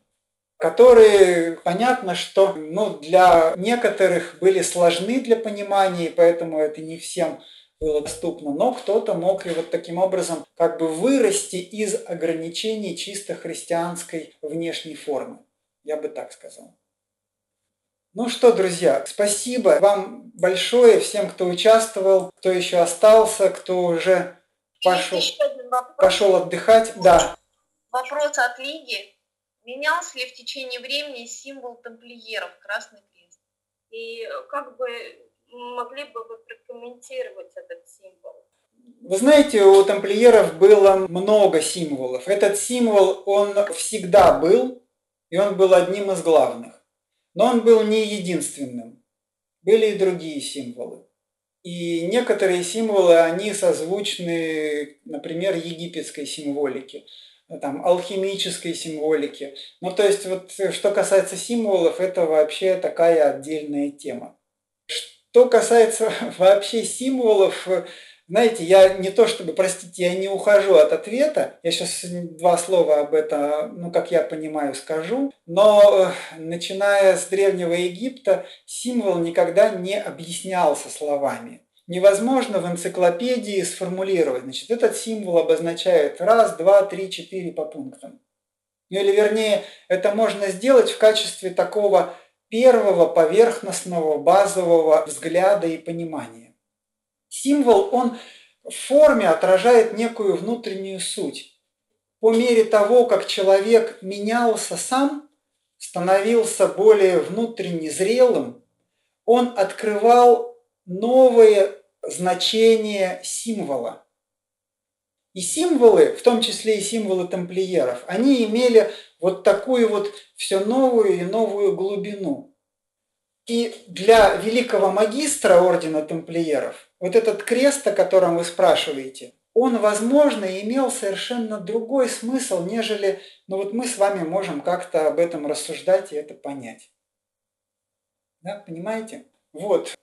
которые понятно, что ну, для некоторых были сложны для понимания, и поэтому это не всем было доступно, но кто-то мог и вот таким образом как бы вырасти из ограничений чисто христианской внешней формы. Я бы так сказал. Ну что, друзья, спасибо вам большое всем, кто участвовал, кто еще остался, кто уже пошел, пошел отдыхать. Да. Вопрос от Лиги. Менялся ли в течение времени символ тамплиеров Красный Крест? И как бы могли бы вы прокомментировать этот символ? Вы знаете, у тамплиеров было много символов. Этот символ, он всегда был, и он был одним из главных. Но он был не единственным. Были и другие символы. И некоторые символы, они созвучны, например, египетской символике, там, алхимической символике. Ну, то есть, вот, что касается символов, это вообще такая отдельная тема. Что касается вообще символов, знаете, я не то чтобы, простите, я не ухожу от ответа, я сейчас два слова об этом, ну, как я понимаю, скажу, но э, начиная с Древнего Египта символ никогда не объяснялся словами. Невозможно в энциклопедии сформулировать, значит, этот символ обозначает раз, два, три, четыре по пунктам. Ну или вернее, это можно сделать в качестве такого первого поверхностного базового взгляда и понимания. Символ, он в форме отражает некую внутреннюю суть. По мере того, как человек менялся сам, становился более внутренне зрелым, он открывал новые значения символа. И символы, в том числе и символы тамплиеров, они имели вот такую вот все новую и новую глубину. И для великого магистра ордена тамплиеров вот этот крест, о котором вы спрашиваете, он, возможно, имел совершенно другой смысл, нежели, ну вот мы с вами можем как-то об этом рассуждать и это понять. Да, понимаете? Вот.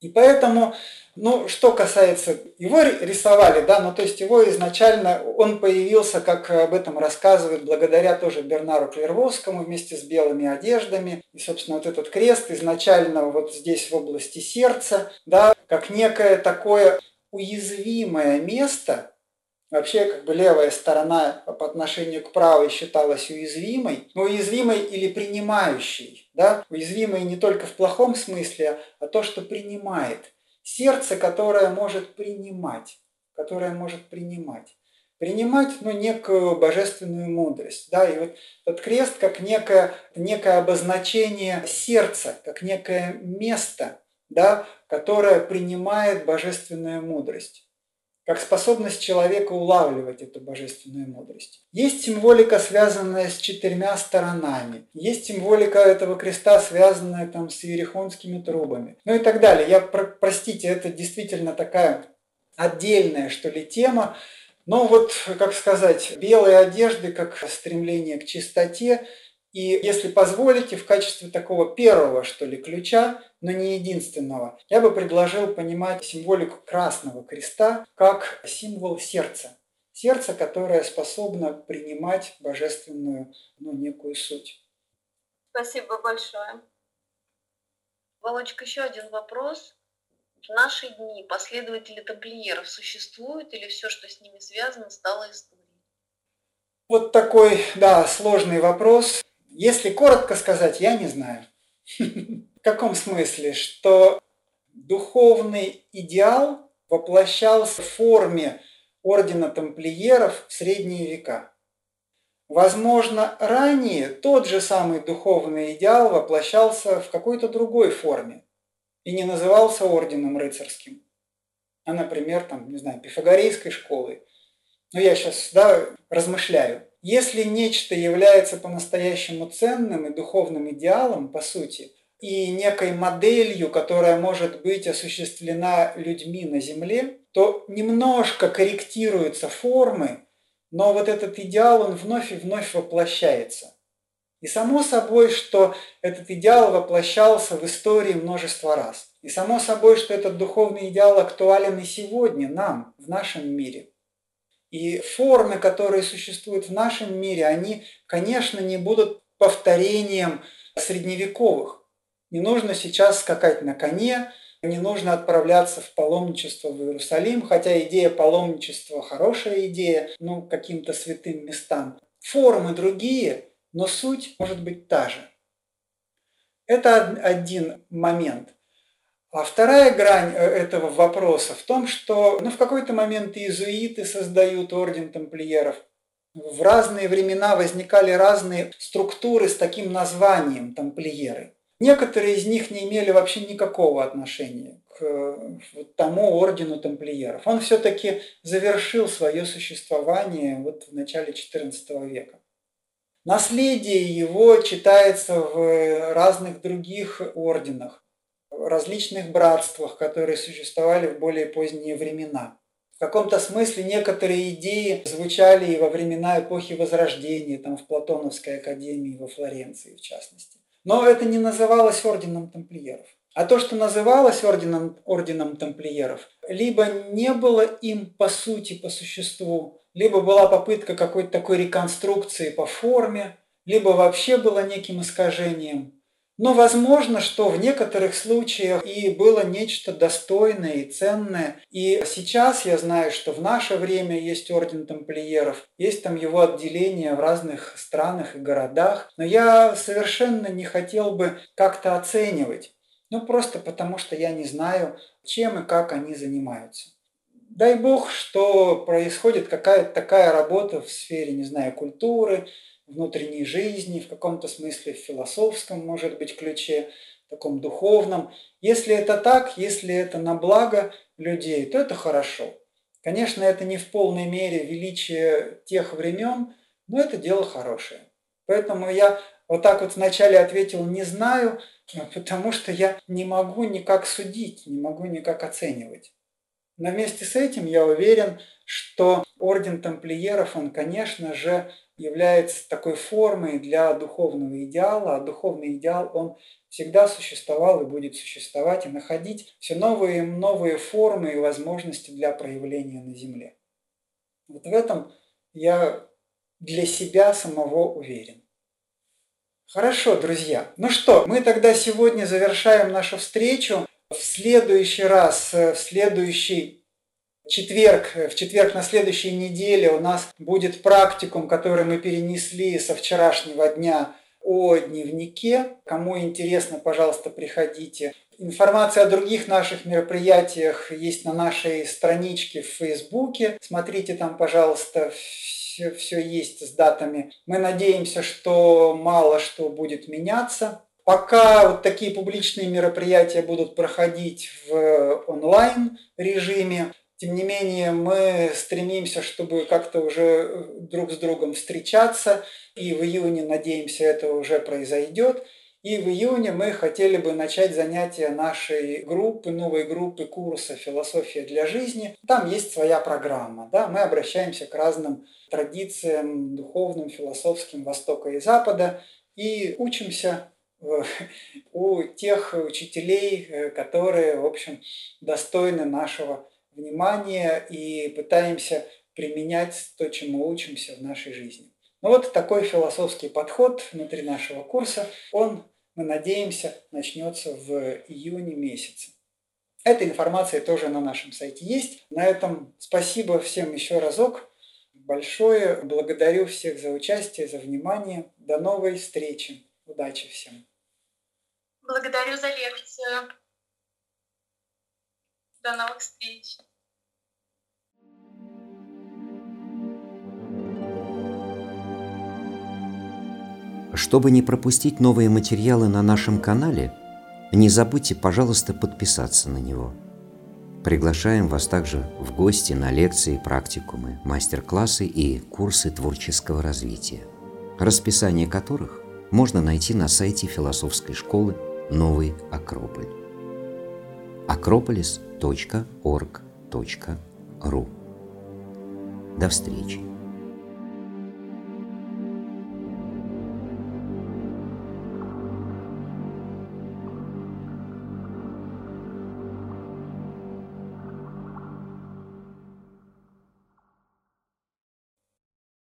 И поэтому, ну, что касается, его рисовали, да, ну, то есть его изначально, он появился, как об этом рассказывают, благодаря тоже Бернару Клервовскому вместе с белыми одеждами. И, собственно, вот этот крест изначально вот здесь в области сердца, да, как некое такое уязвимое место, Вообще, как бы левая сторона по отношению к правой считалась уязвимой, но уязвимой или принимающей. Да? Уязвимой не только в плохом смысле, а то, что принимает. Сердце, которое может принимать, которое может принимать. Принимать ну, некую божественную мудрость. Да? И вот этот крест как некое, некое обозначение сердца, как некое место, да, которое принимает божественную мудрость как способность человека улавливать эту божественную мудрость. Есть символика, связанная с четырьмя сторонами. Есть символика этого креста, связанная там с иерихонскими трубами. Ну и так далее. Я, простите, это действительно такая отдельная, что ли, тема. Но вот, как сказать, белые одежды, как стремление к чистоте, и если позволите, в качестве такого первого, что ли, ключа, но не единственного, я бы предложил понимать символику Красного Креста как символ сердца. Сердце, которое способно принимать божественную, ну, некую суть. Спасибо большое. Володечка, еще один вопрос. В наши дни последователи тамплиеров существуют или все, что с ними связано, стало историей? Вот такой, да, сложный вопрос. Если коротко сказать, я не знаю. В каком смысле? Что духовный идеал воплощался в форме ордена тамплиеров в средние века. Возможно, ранее тот же самый духовный идеал воплощался в какой-то другой форме и не назывался орденом рыцарским, а, например, там, не знаю, пифагорейской школой. Но я сейчас да, размышляю. Если нечто является по-настоящему ценным и духовным идеалом, по сути, и некой моделью, которая может быть осуществлена людьми на Земле, то немножко корректируются формы, но вот этот идеал, он вновь и вновь воплощается. И само собой, что этот идеал воплощался в истории множество раз. И само собой, что этот духовный идеал актуален и сегодня нам, в нашем мире – и формы, которые существуют в нашем мире, они, конечно, не будут повторением средневековых. Не нужно сейчас скакать на коне, не нужно отправляться в паломничество в Иерусалим, хотя идея паломничества хорошая идея, ну, каким-то святым местам. Формы другие, но суть может быть та же. Это один момент. А вторая грань э, этого вопроса в том, что ну, в какой-то момент иезуиты создают орден тамплиеров. В разные времена возникали разные структуры с таким названием тамплиеры. Некоторые из них не имели вообще никакого отношения к вот тому ордену тамплиеров. Он все-таки завершил свое существование вот в начале XIV века. Наследие его читается в разных других орденах различных братствах, которые существовали в более поздние времена. В каком-то смысле некоторые идеи звучали и во времена эпохи Возрождения, там в Платоновской академии во Флоренции в частности. Но это не называлось орденом тамплиеров. А то, что называлось орденом, орденом тамплиеров, либо не было им по сути, по существу, либо была попытка какой-то такой реконструкции по форме, либо вообще было неким искажением. Но возможно, что в некоторых случаях и было нечто достойное и ценное. И сейчас я знаю, что в наше время есть орден тамплиеров, есть там его отделения в разных странах и городах. Но я совершенно не хотел бы как-то оценивать. Ну, просто потому что я не знаю, чем и как они занимаются. Дай бог, что происходит какая-то такая работа в сфере, не знаю, культуры, внутренней жизни, в каком-то смысле в философском, может быть, ключе, таком духовном. Если это так, если это на благо людей, то это хорошо. Конечно, это не в полной мере величие тех времен, но это дело хорошее. Поэтому я вот так вот вначале ответил «не знаю», потому что я не могу никак судить, не могу никак оценивать. Но вместе с этим я уверен, что орден тамплиеров, он, конечно же, является такой формой для духовного идеала, а духовный идеал, он всегда существовал и будет существовать, и находить все новые и новые формы и возможности для проявления на Земле. Вот в этом я для себя самого уверен. Хорошо, друзья. Ну что, мы тогда сегодня завершаем нашу встречу. В следующий раз, в следующий четверг, в четверг на следующей неделе у нас будет практикум, который мы перенесли со вчерашнего дня о дневнике. Кому интересно, пожалуйста, приходите. Информация о других наших мероприятиях есть на нашей страничке в Фейсбуке. Смотрите там, пожалуйста, все, все есть с датами. Мы надеемся, что мало что будет меняться. Пока вот такие публичные мероприятия будут проходить в онлайн режиме, тем не менее, мы стремимся, чтобы как-то уже э, друг с другом встречаться, и в июне, надеемся, это уже произойдет. И в июне мы хотели бы начать занятия нашей группы, новой группы курса «Философия для жизни». Там есть своя программа. Да? Мы обращаемся к разным традициям духовным, философским Востока и Запада и учимся э, у тех учителей, э, которые, в общем, достойны нашего внимание и пытаемся применять то, чему учимся в нашей жизни. Ну вот такой философский подход внутри нашего курса, он, мы надеемся, начнется в июне месяце. Эта информация тоже на нашем сайте есть. На этом спасибо всем еще разок большое. Благодарю всех за участие, за внимание. До новой встречи. Удачи всем. Благодарю за лекцию. До новых встреч. Чтобы не пропустить новые материалы на нашем канале, не забудьте, пожалуйста, подписаться на него. Приглашаем вас также в гости на лекции, практикумы, мастер-классы и курсы творческого развития, расписание которых можно найти на сайте философской школы «Новый Акрополь» акрополис.орг.ру. До встречи!